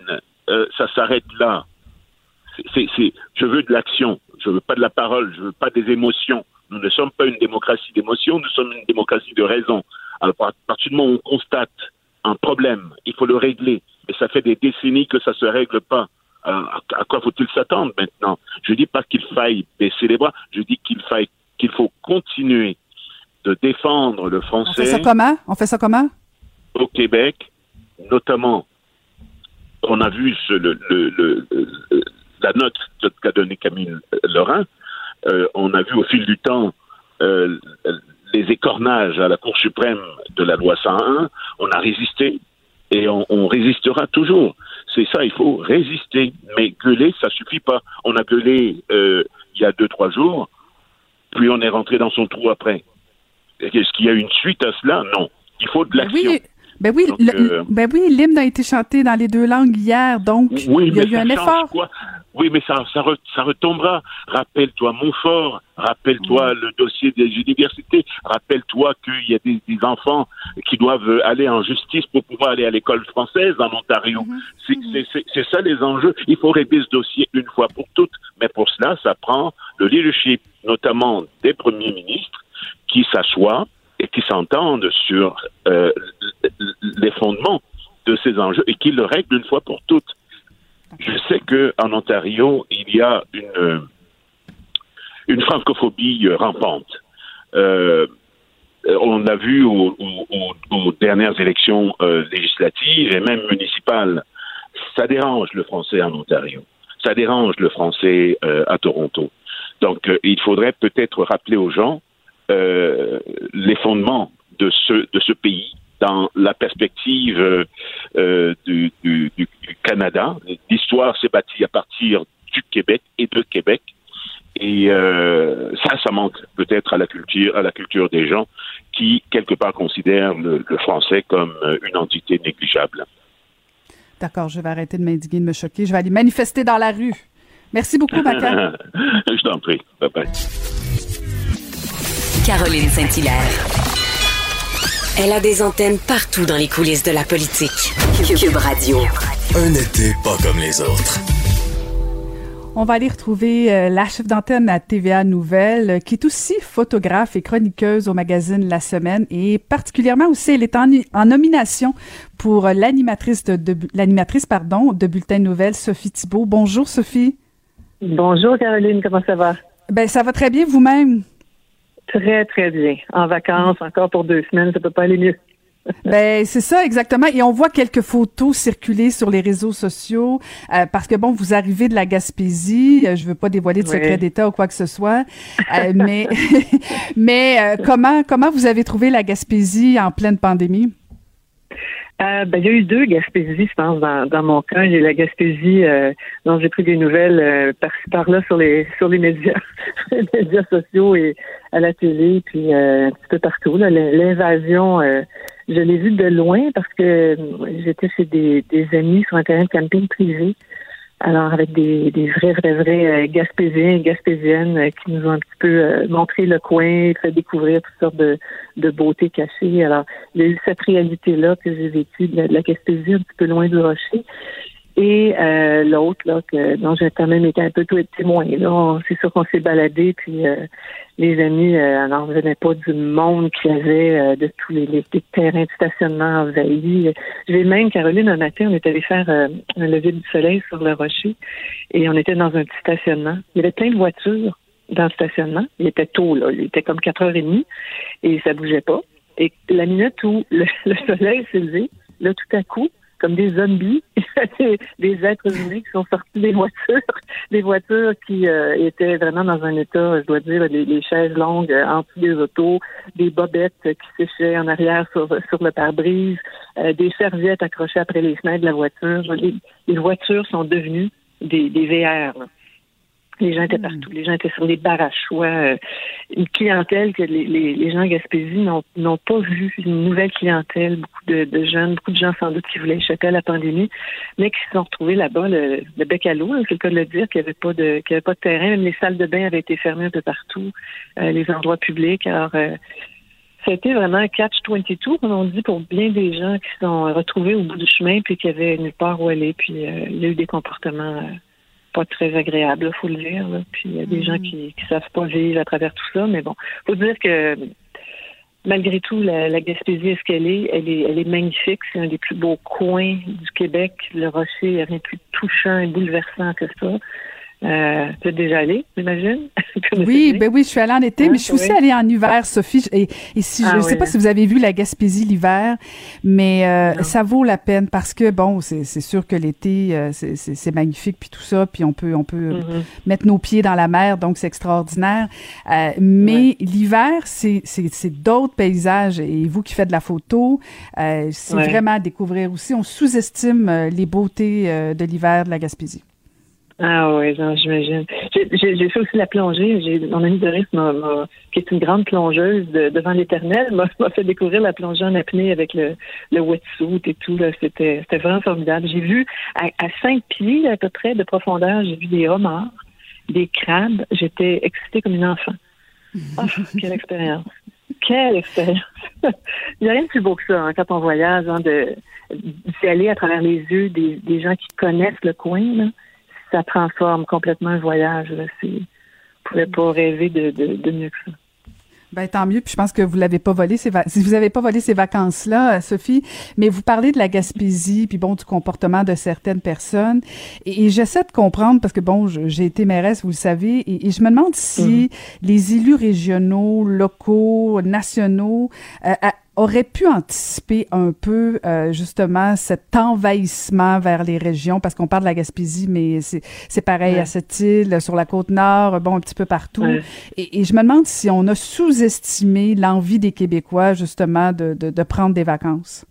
euh, ça s'arrête là. C'est, c'est, je veux de l'action, je veux pas de la parole, je veux pas des émotions. Nous ne sommes pas une démocratie d'émotions, nous sommes une démocratie de raison. Alors, à partir du moment où on constate un problème, il faut le régler. Et ça fait des décennies que ça se règle pas. Alors, à quoi faut-il s'attendre maintenant? Je dis pas qu'il faille baisser les bras, je dis qu'il faille qu'il faut continuer de défendre le français. On fait ça comment? On fait ça comment? Au Québec, notamment on a vu ce, le, le, le, la note qu'a donnée Camille Lorrain. Euh, on a vu au fil du temps euh, les écornages à la Cour suprême de la loi 101. On a résisté et on, on résistera toujours. C'est ça, il faut résister. Mais gueuler, ça suffit pas. On a gueulé euh, il y a deux, trois jours, puis on est rentré dans son trou après. Est-ce qu'il y a une suite à cela? Non. Il faut de l'action. Oui. Ben oui, Donc, le, euh, ben oui, l'hymne a été chanté dans les deux langues hier, donc oui, il y a eu un effort. Quoi? Oui, mais ça, ça, re, ça retombera. Rappelle-toi Montfort, rappelle-toi le dossier des universités, rappelle-toi qu'il y a des, des, enfants qui doivent aller en justice pour pouvoir aller à l'école française en Ontario. Mhm. C'est ça les enjeux. Il faut régler ce dossier une fois pour toutes, mais pour cela, ça prend le leadership, notamment des premiers ministres, qui s'assoient et qui s'entendent sur euh, les fondements de ces enjeux et qui le règlent une fois pour toutes. Je sais que en Ontario, il y a une, une francophobie rampante. Euh, on l'a vu aux, dernières élections euh, législatives et même municipales. Ça dérange le français en Ontario. Ça dérange le français euh, à Toronto. Donc, il faudrait peut-être rappeler aux gens euh, les fondements de ce, de ce pays dans la perspective euh, du, du, du, Canada. L'histoire s'est bâtie à partir du Québec et de Québec. Et euh, ça, ça manque peut-être à la culture, à la culture des gens qui quelque part considèrent le, le français comme une entité négligeable. D'accord, je vais arrêter de m'indigner, de me choquer. Je vais aller manifester dans la rue. Merci beaucoup, Maca. je t'en prie. Bye bye. Caroline Saint-Hilaire. Elle a des antennes partout dans les coulisses de la politique. Cube Radio. Un été pas comme les autres. On va aller retrouver euh, la chef d'antenne à TVA Nouvelle, euh, qui est aussi photographe et chroniqueuse au magazine La Semaine, et particulièrement aussi, elle est en, en nomination pour l'animatrice de, de l'animatrice pardon de Bulletin de Nouvelles, Sophie Thibault. Bonjour Sophie. Bonjour Caroline, comment ça va? Ben, ça va très bien vous-même? Très, très bien. En vacances, encore pour deux semaines, ça peut pas aller mieux. Ben c'est ça exactement et on voit quelques photos circuler sur les réseaux sociaux euh, parce que bon vous arrivez de la Gaspésie, euh, je veux pas dévoiler de secret d'État ou quoi que ce soit, euh, mais mais comment comment vous avez trouvé la Gaspésie en pleine pandémie? Euh, ben, il y a eu deux Gaspésies, je pense, dans, dans mon cas. J'ai la Gaspésie euh, dont j'ai pris des nouvelles euh, par-ci par-là sur les sur les médias, les médias sociaux et à la télé, puis un petit peu partout. L'invasion, je l'ai vue de loin parce que j'étais chez des, des amis sur un terrain de camping privé. Alors, avec des, des vrais, vrais, vrais euh, Gaspésiens et Gaspésiennes euh, qui nous ont un petit peu euh, montré le coin, fait découvrir toutes sortes de, de beautés cachées. Alors, il y a eu cette réalité-là que j'ai vécue de, la Gaspésie, un petit peu loin du rocher. Et euh, l'autre, là, que, dont j'ai quand même été un peu témoin, là, c'est sûr qu'on s'est baladé, puis euh, les amis euh, n'en revenaient pas du monde qu'il y avait, euh, de tous les, les, terrains de stationnement envahis. J'ai même, Caroline, un matin, on est allé faire un lever du soleil sur le rocher, et on était dans un petit stationnement. Il y avait plein de voitures dans le stationnement. Il était tôt, là. Il était comme 4h30, et ça bougeait pas. Et la minute où le, le soleil s'est levé, là, tout à coup, comme des zombies, des êtres humains qui sont sortis des voitures, des voitures qui euh, étaient vraiment dans un état, je dois dire, les, chaises longues euh, en dessous des autos, des bobettes qui séchaient en arrière sur, sur le pare-brise, euh, des serviettes accrochées après les fenêtres de la voiture. Les, les voitures sont devenues des, des VR. Les gens étaient hmm. partout. Les gens étaient sur les barres à choix. Euh, une clientèle que les, les, les gens Gaspésie n'ont pas vu. Une nouvelle clientèle, beaucoup de, de, jeunes, beaucoup de gens sans doute qui voulaient échapper à la pandémie, mais qui se sont retrouvés là-bas, le, le, bec à l'eau, hein, c'est le cas de le dire, qu'il n'y avait pas de qu'il avait pas de terrain. Même les salles de bain avaient été fermées un peu partout, euh, les endroits publics. Alors euh, ça a été vraiment un catch-22, comme on dit, pour bien des gens qui sont retrouvés au bout du chemin puis qui avaient nulle part où aller. Puis il y a eu des comportements pas très agréable, faut le dire. Puis il y a des gens mm. qui ne savent pas vivre à travers tout ça, mais bon, faut dire que malgré tout, la, la Gaspésie est ce qu'elle est. Elle est, elle est magnifique. C'est un des plus beaux coins du Québec. Le rocher, il n'y a rien de plus touchant et bouleversant que ça. Euh, tu es déjà allé, j'imagine? oui, ben oui, je suis allée en été, mais je suis aussi allée en hiver, Sophie. Et, si, je ne ah sais pas si vous avez vu la Gaspésie l'hiver, mais euh, ça vaut la peine parce que, bon, c'est sûr que l'été, euh, c'est magnifique, puis tout ça, puis on peut, on peut mm-hmm. mettre nos pieds dans la mer, donc c'est extraordinaire. Euh, mais l'hiver, c'est d'autres paysages. Et vous qui faites de la photo, c'est vraiment à découvrir aussi. On sous-estime les beautés de l'hiver de la Gaspésie. Ah oui, j'imagine. J'ai fait aussi la plongée. Mon amie Doris, qui est une grande plongeuse devant l'éternel, m'a fait découvrir la plongée en apnée avec le, le wetsuit et tout. C'était vraiment formidable. J'ai vu à, cinq pieds à peu près de profondeur, j'ai vu des homards, des crabes. J'étais excitée comme une enfant. Oh, quelle expérience. Quelle expérience. Il n'y a rien de plus beau que ça hein, quand on voyage, hein, de d'y aller à travers les yeux des, des gens qui connaissent le coin. Là ça transforme complètement un voyage. Là. Pouvez pas rêver de, de, de mieux que ça. Ben tant mieux. Puis je pense que vous l'avez pas volé ces si vous avez pas volé ces vacances là, euh, Sophie. Mais vous parlez de la Gaspésie, puis bon du comportement de certaines personnes. Et, j'essaie de comprendre parce que bon, j'ai été mairesse, vous le savez, et, je me demande si mm-hmm. les élus régionaux, locaux, nationaux euh, aurait pu anticiper un peu euh, justement cet envahissement vers les régions? Parce qu'on parle de la Gaspésie mais c'est pareil à cette île sur la côte nord bon un petit peu partout. Et, je me demande si on a sous-estimé l'envie des Québécois justement de, de, de prendre des vacances.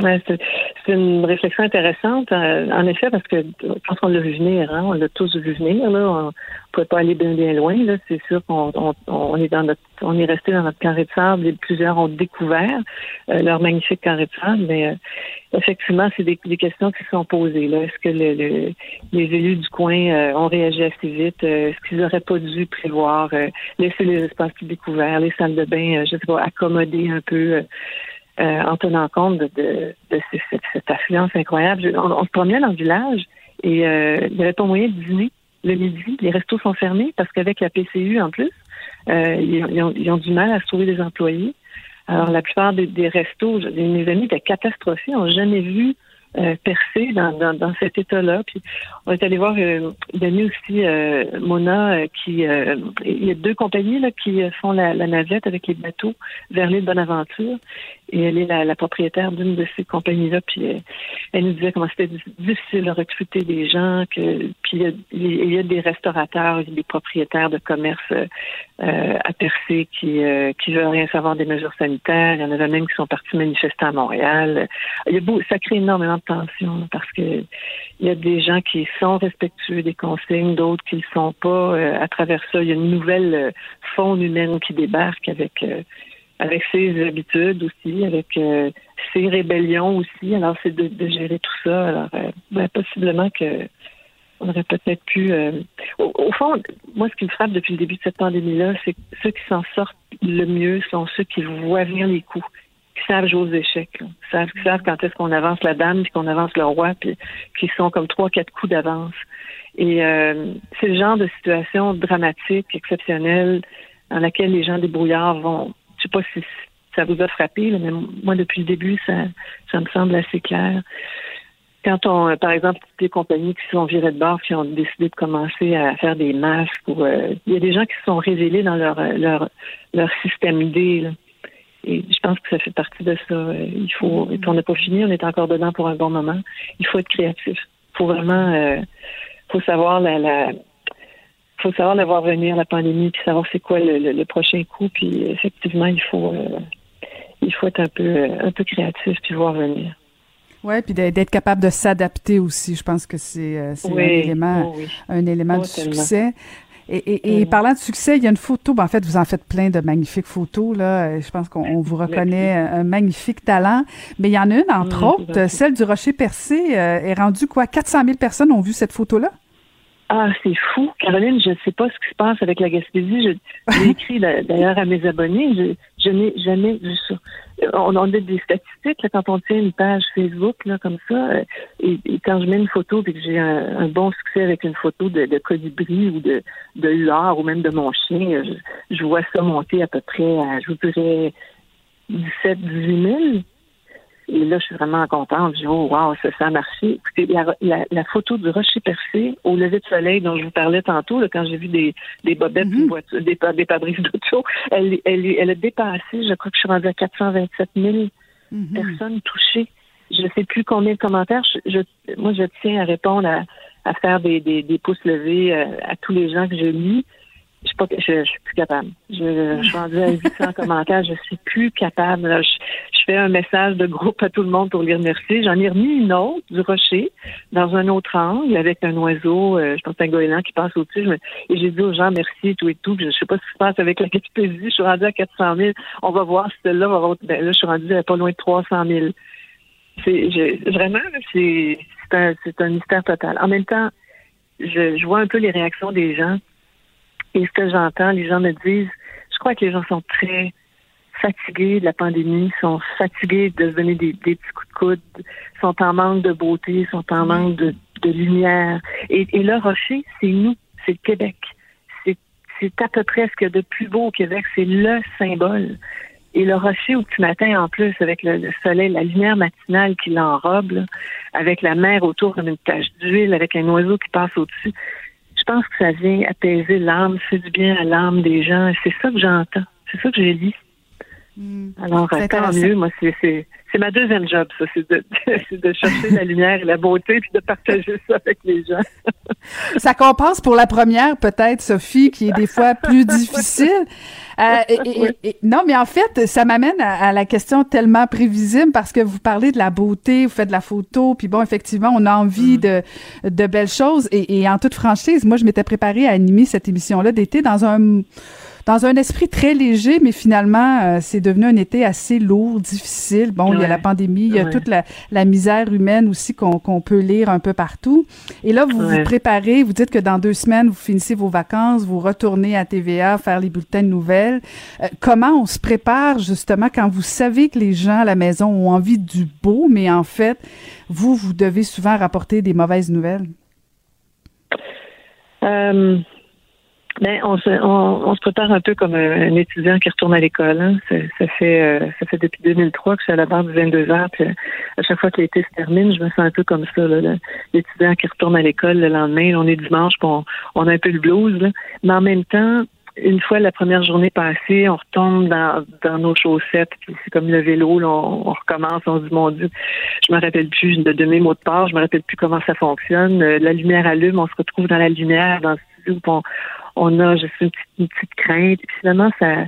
C'est une réflexion intéressante, euh, en effet, parce que je pense qu'on l'a vu venir, hein, on l'a tous vu venir. Là, on ne pouvait pas aller bien bien loin. Là, c'est sûr qu'on on, est dans notre, on est resté dans notre carré de sable et plusieurs ont découvert euh, leur magnifique carré de sable. Mais euh, effectivement, c'est des, des, questions qui se sont posées. Là, est-ce que le, les élus du coin ont réagi assez vite? Est-ce qu'ils n'auraient pas dû prévoir laisser les espaces plus découverts, les salles de bain, je sais pas, accommoder un peu euh, en tenant compte de, de, de cette, cette, affluence incroyable. On, se promenait dans le village et euh, il n'y avait pas moyen de dîner le midi. Les restos sont fermés parce qu'avec la PCU en plus, euh, ils, ont, ils, ont, du mal à se trouver des employés. Alors la plupart des, des restos, mes amis étaient catastrophés, n'ont jamais vu euh, percé dans, dans, dans cet état-là. Puis on est allé voir euh, Denis aussi, euh, Mona, qui il y a deux compagnies là, qui font la, la navette avec les bateaux vers l'île Bonaventure. Et elle est la, propriétaire d'une de ces compagnies-là. Puis elle, elle nous disait comment c'était difficile de recruter des gens, que puis il y a, des restaurateurs, des propriétaires de commerce euh, à percer qui euh, qui veulent rien savoir des mesures sanitaires. Il y en avait même qui sont partis manifester à Montréal. Ça crée énormément de tension parce que il y a des gens qui sont respectueux des consignes, d'autres qui ne sont pas. Euh, à travers ça, il y a une nouvelle euh, faune humaine qui débarque avec euh, avec ses habitudes aussi, avec euh, ses rébellions aussi. Alors, c'est de, gérer tout ça. Alors, euh, ben, possiblement que on aurait peut-être pu. euh, au, au fond, moi, ce qui me frappe depuis le début de cette pandémie-là, c'est que ceux qui s'en sortent le mieux sont ceux qui voient venir les coups, qui savent jouer aux échecs, qui savent, qui savent quand est-ce qu'on avance la dame, puis qu'on avance le roi, puis qui sont comme trois, quatre coups d'avance. Et euh, c'est le genre de situation dramatique, exceptionnelle, dans laquelle les gens débrouillards vont. Je sais pas si ça vous a frappé, mais moi, depuis le début, ça, me semble assez clair quand on, euh, par exemple, des compagnies qui sont virées de bord, qui ont décidé de commencer à faire des masques, euh, il y a des gens qui se sont révélés dans leur euh, leur leur système idée. Et je pense que ça fait partie de ça. Il faut, et on n'a pas fini, on est encore dedans pour un bon moment. Il faut être créatif. Il faut vraiment, faut savoir la, la faut savoir la voir venir la pandémie, puis savoir c'est quoi le, le, le prochain coup. Puis effectivement, il faut, euh, il faut être un peu, euh, un peu créatif puis voir venir. Oui, puis d'être capable de s'adapter aussi. Je pense que c'est euh, Oui, un élément, oui, un élément Oh, du tellement. succès. Et, et, et Tellement. parlant de succès, il y a une photo. Ben, en fait, vous en faites plein de magnifiques photos. Là. Euh, Je pense qu'on on vous reconnaît un, magnifique talent. Mais il y en a une, entre Mm, autres, celle du Rocher Percé euh, est rendue quoi? 400 000 personnes ont vu cette photo-là? Ah, c'est fou. Caroline, je ne sais pas ce qui se passe avec la Gaspésie. J'ai écrit d'a- d'ailleurs à mes abonnés. Je, n'ai jamais vu ça. On, on a des statistiques là, quand on tient une page Facebook là, comme ça. euh, Et, quand je mets une photo et que j'ai un, bon succès avec une photo de, de colibri ou de, de huard ou même de mon chien, je, je vois ça monter à peu près à, je vous dirais, 17 18 000. Et là, je suis vraiment contente. Je dis, oh, wow, ça, ça a marché. Écoutez, la, la, la photo du rocher percé au lever de soleil dont je vous parlais tantôt, là, quand j'ai vu des, des bobettes, de voiture, des, des pare-brises d'auto, elle, elle, elle a dépassé, je crois que je suis rendue à 427 000 Mhm. personnes touchées. Je ne sais plus combien de commentaires. Je, je- moi, je tiens à répondre, à, à faire des, des, des pouces levés euh, à tous les gens que je lis. Je suis, pas, je, je suis plus capable. Je, je suis rendue à 800 commentaires. Je suis plus capable. Là, je, je fais un message de groupe à tout le monde pour les remercier. J'en ai remis une autre du rocher dans un autre angle avec un oiseau, euh, je pense un goéland qui passe au-dessus. Et j'ai dit aux gens merci et tout et tout. Puis Je sais pas ce qui se passe avec la Gaspésie. Je suis rendue à 400 000. On va voir si celle-là va avoir... Ben, là, je suis rendue à pas loin de 300 000. C'est je- vraiment là, c'est c'est un, c'est un mystère total. En même temps, je, je vois un peu les réactions des gens et ce que j'entends, les gens me disent, je crois que les gens sont très fatigués de la pandémie, sont fatigués de se donner des, des petits coups de coude, sont en manque de beauté, sont en manque de, de lumière. Et, et le rocher, c'est nous, c'est le Québec. C'est à peu près ce qu'il y a de plus beau au Québec, c'est le symbole. Et le rocher au petit matin, en plus, avec le, le soleil, la lumière matinale qui l'enrobe, là, avec la mer autour comme une tache d'huile, avec un oiseau qui passe au-dessus, je pense que ça vient apaiser l'âme, fait du bien à l'âme des gens. Et C'est ça que j'entends. C'est ça que j'ai dit. Alors, C'est euh, tant mieux. Moi, c'est, ma deuxième job, ça. C'est de, chercher la lumière et la beauté puis de partager ça avec les gens. Ça compense pour la première, peut-être, Sophie, qui est des fois plus difficile. Euh, et- et- et- et- non, mais en fait, ça m'amène à, à la question tellement prévisible parce que vous parlez de la beauté, vous faites de la photo, puis bon, effectivement, on a envie de, de belles choses. Et, et en toute franchise, moi, je m'étais préparée à animer cette émission-là d'été dans un dans un esprit très léger, mais finalement, euh, c'est devenu un été assez lourd, difficile. Bon, il y a la pandémie, il y a Ouais. toute la, la misère humaine aussi qu'on qu'on peut lire un peu partout. Et là, vous Ouais. vous préparez, vous dites que dans deux semaines, vous finissez vos vacances, vous retournez à TVA faire les bulletins de nouvelles. Euh, comment on se prépare justement quand vous savez que les gens à la maison ont envie du beau, mais en fait, vous, vous devez souvent rapporter des mauvaises nouvelles? Euh, Ben, on se, on, on se prépare un peu comme un, un étudiant qui retourne à l'école. Hein. Ça, ça fait euh, ça fait depuis 2003 que je suis à la barre du 22 heures. Puis euh, à chaque fois que l'été se termine, je me sens un peu comme ça, là, l'étudiant qui retourne à l'école le lendemain. On est dimanche, puis on, on a un peu le blues. Là. Mais en même temps, une fois la première journée passée, on retombe dans, dans nos chaussettes, puis c'est comme le vélo, là, on, recommence, on se dit mon Dieu, je me rappelle plus de, mes mots de passe, je me rappelle plus comment ça fonctionne. Euh, La lumière allume, on se retrouve dans la lumière, dans on, on a juste une petite, une petite crainte, puis finalement ça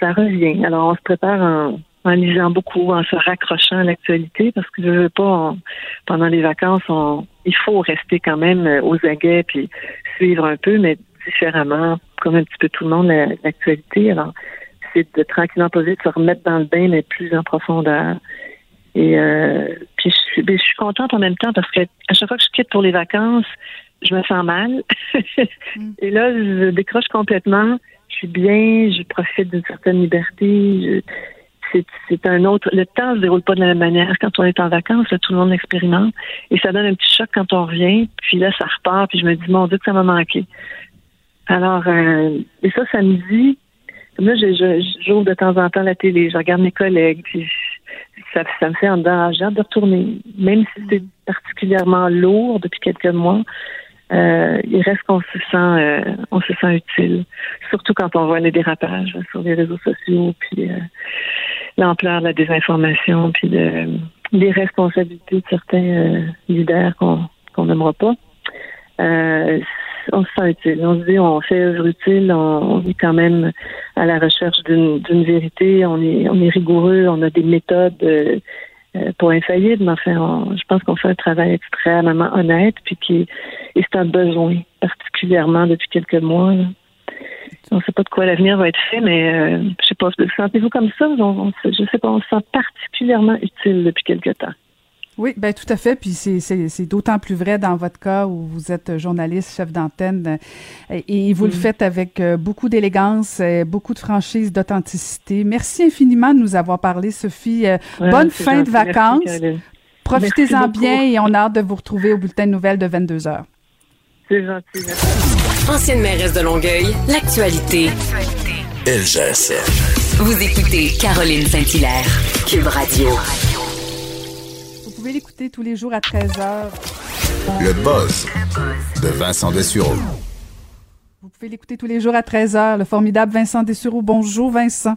ça revient. Alors on se prépare en, en lisant beaucoup, en se raccrochant à l'actualité, parce que je veux pas pendant les vacances, on, il faut rester quand même euh, aux aguets puis suivre un peu, mais différemment, comme un petit peu tout le monde la- l'actualité. Alors c'est de tranquillement poser, de se remettre dans le bain, mais plus en profondeur. Et euh, puis je suis, ben, je suis contente en même temps parce que à chaque fois que je quitte pour les vacances, je me sens mal. Et là, je décroche complètement. Je suis bien, je profite d'une certaine liberté. je- c'est, un autre. Le temps se déroule pas de la même manière quand on est en vacances. là, tout le monde l'expérimente et ça donne un petit choc quand on revient. Puis là, ça repart. Puis je me dis mon Dieu que ça m'a manqué. Alors, euh, et ça, ça me dit. Comme là, j'ouvre de temps en temps la télé, je regarde mes collègues, puis ça, ça me fait en dedans, j'ai hâte de retourner. Même si c'est particulièrement lourd depuis quelques mois, euh, il reste qu'on se sent, euh, on se sent utile. Surtout quand on voit les dérapages sur les réseaux sociaux, puis euh, l'ampleur de la désinformation, puis de, les responsabilités de certains euh, leaders qu'on qu'on n'aimera pas. Euh, on se sent utile. On se dit, on fait œuvre utile, on, on est quand même à la recherche d'une vérité, on est, on est rigoureux, on a des méthodes euh, pas infaillibles, mais enfin, on- je pense qu'on fait un travail extrêmement honnête, puis qui et c'est un besoin, particulièrement depuis quelques mois. là. On ne sait pas de quoi l'avenir va être fait, mais euh, je sais pas, sentez-vous comme ça? On, je sais pas, on se sent particulièrement utile depuis quelques temps. Oui, ben tout à fait. Puis c'est- c'est c'est d'autant plus vrai dans votre cas où vous êtes journaliste, chef d'antenne, euh, et, et vous le Mm. faites avec euh, beaucoup d'élégance, euh, beaucoup de franchise, d'authenticité. Merci infiniment de nous avoir parlé, Sophie. Ouais, Bonne fin de gentil. Vacances. Profitez-en bien et on a hâte de vous retrouver au bulletin de nouvelles de 22 heures. C'est gentil. Merci. Ancienne mairesse de Longueuil, l'actualité. Ça. Vous écoutez Caroline Saint-Hilaire, Cube Radio. Vous pouvez l'écouter tous les jours à 13 heures. Le buzz de Vincent Dessureau. Vous pouvez l'écouter tous les jours à 13 heures. Le formidable Vincent Dessureau. Bonjour, Vincent.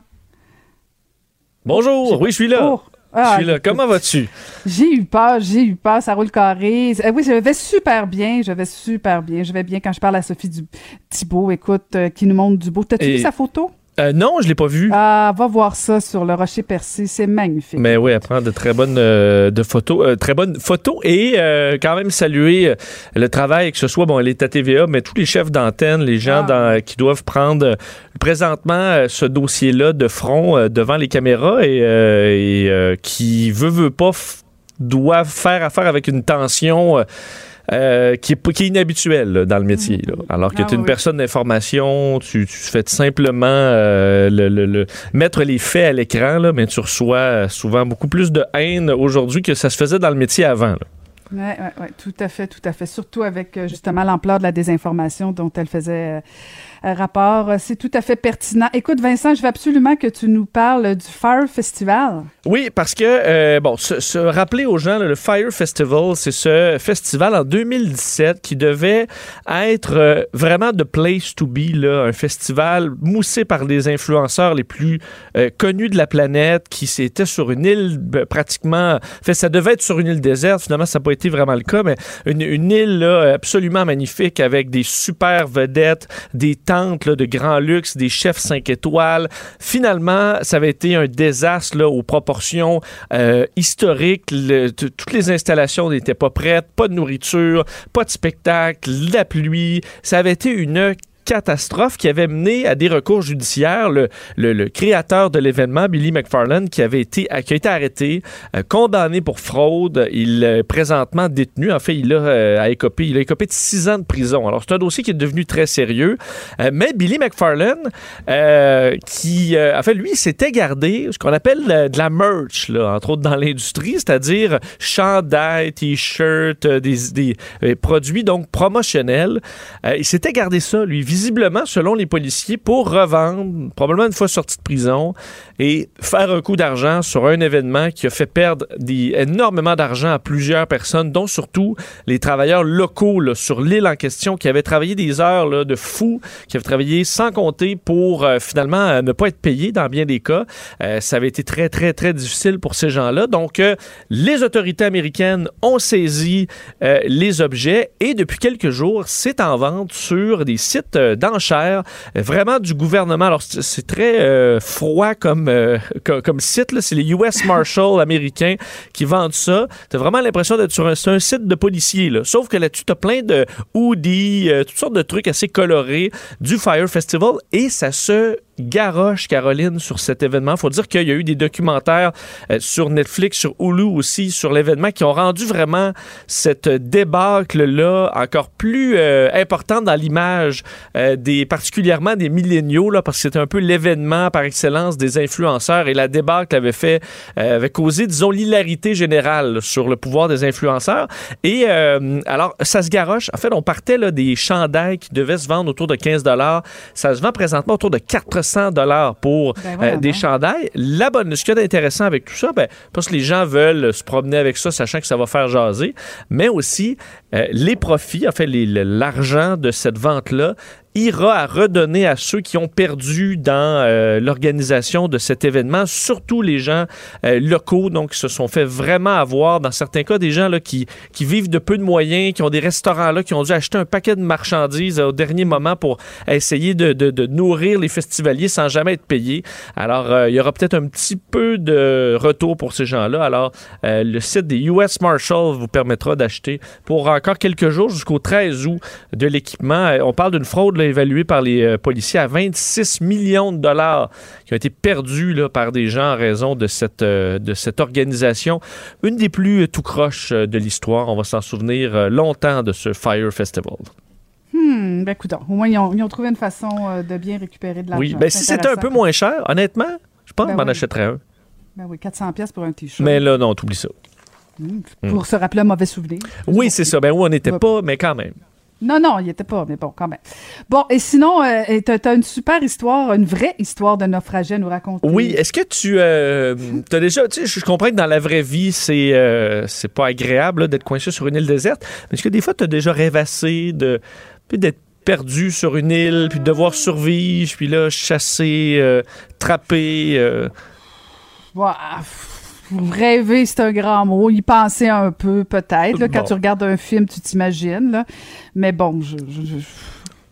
Bonjour, oui, je suis là. Oh, ah, je suis là. Comment vas-tu? J'ai eu peur, j'ai eu peur, ça roule carré. Euh, oui, je vais super bien, je vais super bien. Je vais bien quand je parle à Sophie du Thibault, écoute, euh, qui nous montre du beau. T'as-tu Et- vu sa photo? Euh, non, je l'ai pas vu. Ah, va voir ça sur le rocher percé, c'est magnifique. Mais oui, elle prend de très bonnes euh, de photos, euh, très bonnes photos et euh, quand même saluer euh, le travail que ce soit bon, elle est à TVA, mais tous les chefs d'antenne, les gens Ah. dans- qui doivent prendre euh, présentement ce dossier-là de front devant les caméras et, euh, et, euh, qui veut veut pas doivent faire affaire avec une tension. Euh, qui, est, qui là, dans le métier. là. Alors que Ah tu es une oui. personne d'information, tu, tu fais simplement euh, le, le- le- mettre les faits à l'écran, mais tu reçois euh, souvent beaucoup plus de haine aujourd'hui que ça se faisait dans le métier avant. là. Oui, ouais, ouais, tout à fait, tout à fait. Surtout avec euh, justement l'ampleur de la désinformation dont elle faisait euh, rapport. Euh, C'est tout à fait pertinent. Écoute, Vincent, je veux absolument que tu nous parles du Fire Festival. Oui, parce que, euh, bon, se, rappeler aux gens, le Fire Festival, c'est ce festival en 2017 qui devait être euh, vraiment the place to be, là, un festival moussé par les influenceurs les plus euh, connus de la planète, qui c'était sur une île ben, pratiquement... En fait, ça devait être sur une île déserte, finalement, ça n'a pas été vraiment le cas, mais une, une île là, absolument magnifique avec des super vedettes, des de grand luxe, des chefs 5 étoiles. Finalement, ça avait été un désastre aux proportions euh, historiques. Toutes les installations n'étaient pas prêtes, pas de nourriture, pas de spectacle, la pluie. Ça avait été une catastrophe qui avait mené à des recours judiciaires. Le, le- créateur de l'événement, Billy McFarland, qui avait été, qui a été arrêté, euh, condamné pour fraude, il est présentement détenu. En fait, il a, euh, a écopé, il a écopé de six ans de prison. Alors, c'est un dossier qui est devenu très sérieux. Euh, mais Billy McFarland, euh, qui, en fait, lui, s'était gardé ce qu'on appelle de la merch, entre autres dans l'industrie, c'est-à-dire chandail, t-shirt, des, des, produits donc promotionnels. Il s'était gardé ça, lui, visiblement, selon les policiers, pour revendre, probablement une fois sorti de prison, et faire un coup d'argent sur un événement qui a fait perdre énormément d'argent à plusieurs personnes, dont surtout les travailleurs locaux sur l'île en question qui avaient travaillé des heures de fou, qui avaient travaillé sans compter pour euh, finalement euh, ne pas être payés dans bien des cas. Euh, ça avait été très, très, très difficile pour ces gens-là. Donc, les autorités américaines ont saisi les objets et depuis quelques jours, c'est en vente sur des sites d'enchères, euh, vraiment du gouvernement. Alors, c'est très euh, froid comme, euh, co- comme site. C'est les US Marshal américains qui vendent ça. T'as vraiment l'impression d'être sur un, site de policiers. Sauf que là-dessus, t'as plein de hoodies, euh, toutes sortes de trucs assez colorés du Fire Festival et ça se garoche, Caroline, sur cet événement. faut dire qu'il y a eu des documentaires euh, sur Netflix, sur Hulu aussi, sur l'événement qui ont rendu vraiment cette débâcle-là encore plus euh, importante dans l'image euh, des particulièrement des milléniaux, là, parce que c'était un peu l'événement par excellence des influenceurs et la débâcle avait fait, avait causé, disons, l'hilarité générale sur le pouvoir des influenceurs. Et alors, ça se garoche. En fait, on partait là, des chandails qui devaient se vendre autour de 15 Ça se vend présentement autour de 400 pour Ben euh, des chandails. La bonne, ce qu'il y a d'intéressant avec tout ça, ben, parce que les gens veulent se promener avec ça, sachant que ça va faire jaser, mais aussi euh, les profits, en fait, l'argent de cette vente-là ira à redonner à ceux qui ont perdu dans euh, l'organisation de cet événement, surtout les gens euh, locaux, donc qui se sont fait vraiment avoir, dans certains cas, des gens qui, vivent de peu de moyens, qui ont des restaurants là, qui ont dû acheter un paquet de marchandises au dernier moment pour essayer de, nourrir les festivaliers sans jamais être payés. Alors, il y aura peut-être un petit peu de retour pour ces gens-là. Alors, le site des US Marshall vous permettra d'acheter pour encore quelques jours jusqu'au 13 août de l'équipement. Euh, On parle d'une fraude là, évaluée par les euh, policiers à 26 millions de dollars qui ont été perdus là, par des gens en raison de cette, euh, de cette organisation. Une des plus tout croche de l'histoire. On va s'en souvenir longtemps de ce Fire Festival. Hmm, ben écoute, au moins, ils ont, ils ont trouvé une façon de bien récupérer de l'argent. Oui, ben, si c'était un peu moins cher, honnêtement, je pense Ben que je m'en oui. achèterais un. Ben oui, 400 pièces pour un T-shirt. Mais là, non, t'oublies ça. Hmm. Pour se rappeler un mauvais souvenir. Oui, c'est ça. Ben oui, on n'était Ouais. pas, mais quand même. Non, non, il était pas, mais bon, quand même. Bon, et sinon, euh, t'as t'as une super histoire, une vraie histoire de naufragé à nous raconter. Oui, est-ce que tu euh, as déjà, tu sais, je comprends que dans la vraie vie, c'est euh, c'est pas agréable d'être coincé sur une île déserte, mais est-ce que des fois, tu as déjà rêvassé de d'être perdu sur une île, puis de devoir survivre, puis là, chasser, euh, trapper. euh, Ouah, pff, Rêver, c'est un grand mot. Y penser un peu, peut-être. Quand Bon. tu regardes un film, tu t'imagines. là. Mais bon, je, je- je-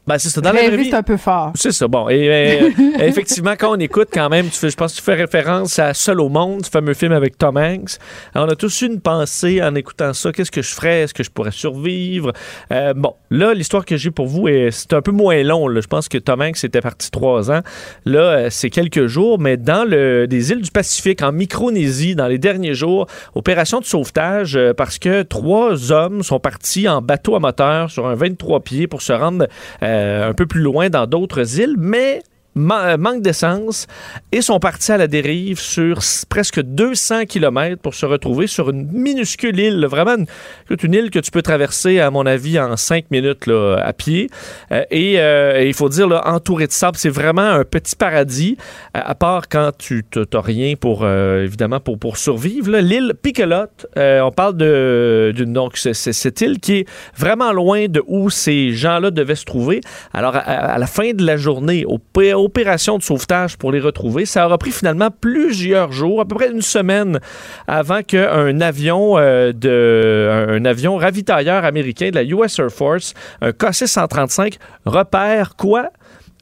Ben, c'est ça. Dans la vraie vie. c'est un peu fort. C'est ça, bon. Et euh, effectivement, quand on écoute quand même, tu fais, je pense que tu fais référence à Seul au monde, ce fameux film avec Tom Hanks. Alors, on a tous eu une pensée en écoutant ça. Qu'est-ce que je ferais? Est-ce que je pourrais survivre? Euh, bon, là, l'histoire que j'ai pour vous, est- c'est un peu moins long. là. Je pense que Tom Hanks était parti trois ans. Là, euh, c'est quelques jours, mais dans le, des îles du Pacifique, en Micronésie, dans les derniers jours, opération de sauvetage, parce que trois hommes sont partis en bateau à moteur sur un 23 pieds pour se rendre euh, un peu plus loin dans d'autres îles, mais euh, manque d'essence et sont partis à la dérive sur presque 200 km pour se retrouver sur une minuscule île, vraiment une, une île que tu peux traverser, à mon avis, en 5 minutes là, à pied. Euh, et euh, et il faut dire, là, entouré de sable, c'est vraiment un petit paradis, à, part quand tu n'as rien pour, évidemment, pour, pour survivre. L'île Piquelote, euh, on parle de, donc, c'est cette île qui est vraiment loin de où ces gens-là devaient se trouver. Alors, à, la fin de la journée, au P- opération de sauvetage pour les retrouver. Ça aura pris finalement plusieurs jours, à peu près une semaine avant qu'un avion euh, avion ravitailleur américain de la US Air Force, un KC-135, repère quoi?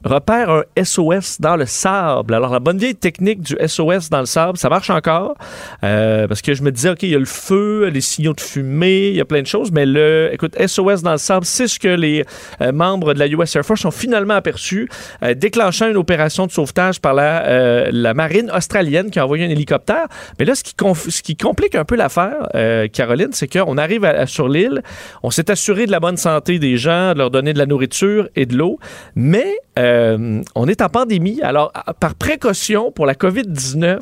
Repère un SOS dans le sable. Alors, la bonne vieille technique du SOS dans le sable, ça marche encore. euh, parce que je me disais, OK, il y a le feu, les signaux de fumée, il y a plein de choses, mais le, écoute, SOS dans le sable, c'est ce que les euh, membres de la US Air Force ont finalement aperçu, euh, déclenchant une opération de sauvetage par la, euh, la marine australienne qui a envoyé un hélicoptère. Mais là, ce qui, ce qui complique un peu l'affaire, Caroline, c'est qu'on arrive à- à- sur l'île, on s'est assuré de la bonne santé des gens, de leur donner de la nourriture et de l'eau, mais euh, on est en pandémie. Alors, par précaution pour la COVID-19,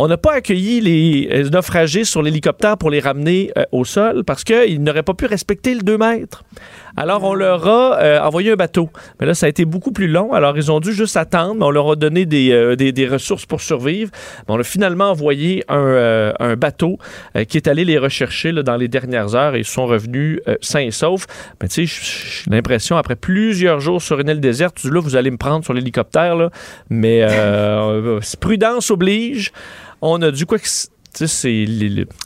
On n'a pas accueilli les euh, naufragés sur l'hélicoptère pour les ramener euh, au sol parce qu'ils n'auraient pas pu respecter le 2 mètres. Alors, on leur a euh, envoyé un bateau. Mais là, ça a été beaucoup plus long. Alors, ils ont dû juste attendre, on leur a donné des, euh, des, ressources pour survivre. Mais on a finalement envoyé un, euh, bateau qui est allé les rechercher dans les dernières heures et ils sont revenus sains et saufs. Mais tu sais, j'ai l'impression, après plusieurs jours sur une île déserte, là, vous allez me prendre sur l'hélicoptère. Mais prudence oblige. On a dû quoi que c'est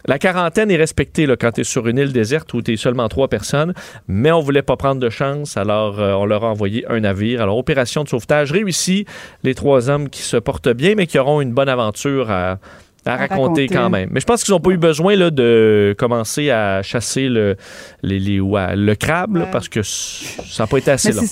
la quarantaine est respectée là, quand tu es sur une île déserte où tu es seulement trois personnes, mais on voulait pas prendre de chance, alors euh, on leur a envoyé un navire. Alors, opération de sauvetage réussie. Les trois hommes qui se portent bien, mais qui auront une bonne aventure à, à raconter, raconter. quand même. Mais je pense qu'ils n'ont pas eu besoin là, de commencer à chasser le, les, les- ouais, le crabe, là, parce que ça n'a pas été assez long.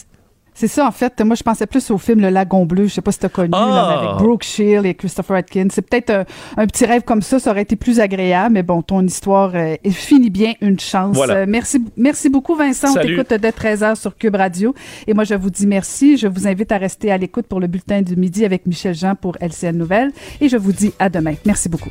C'est- ça, en fait. Moi, je pensais plus au film Le Lagon Bleu. Je sais pas si tu as connu, Ah! là, avec Brooke Shield et Christopher Atkins. C'est peut-être un, un petit rêve comme ça. Ça aurait été plus agréable. Mais bon, ton histoire euh, finit bien. Une chance. Voilà. Euh, merci, merci beaucoup, Vincent. On Salut. t'écoute dès 13h sur Cube Radio. Et moi, je vous dis merci. Je vous invite à rester à l'écoute pour le bulletin du midi avec Michel Jean pour LCN Nouvelles. Et je vous dis à demain. Merci beaucoup.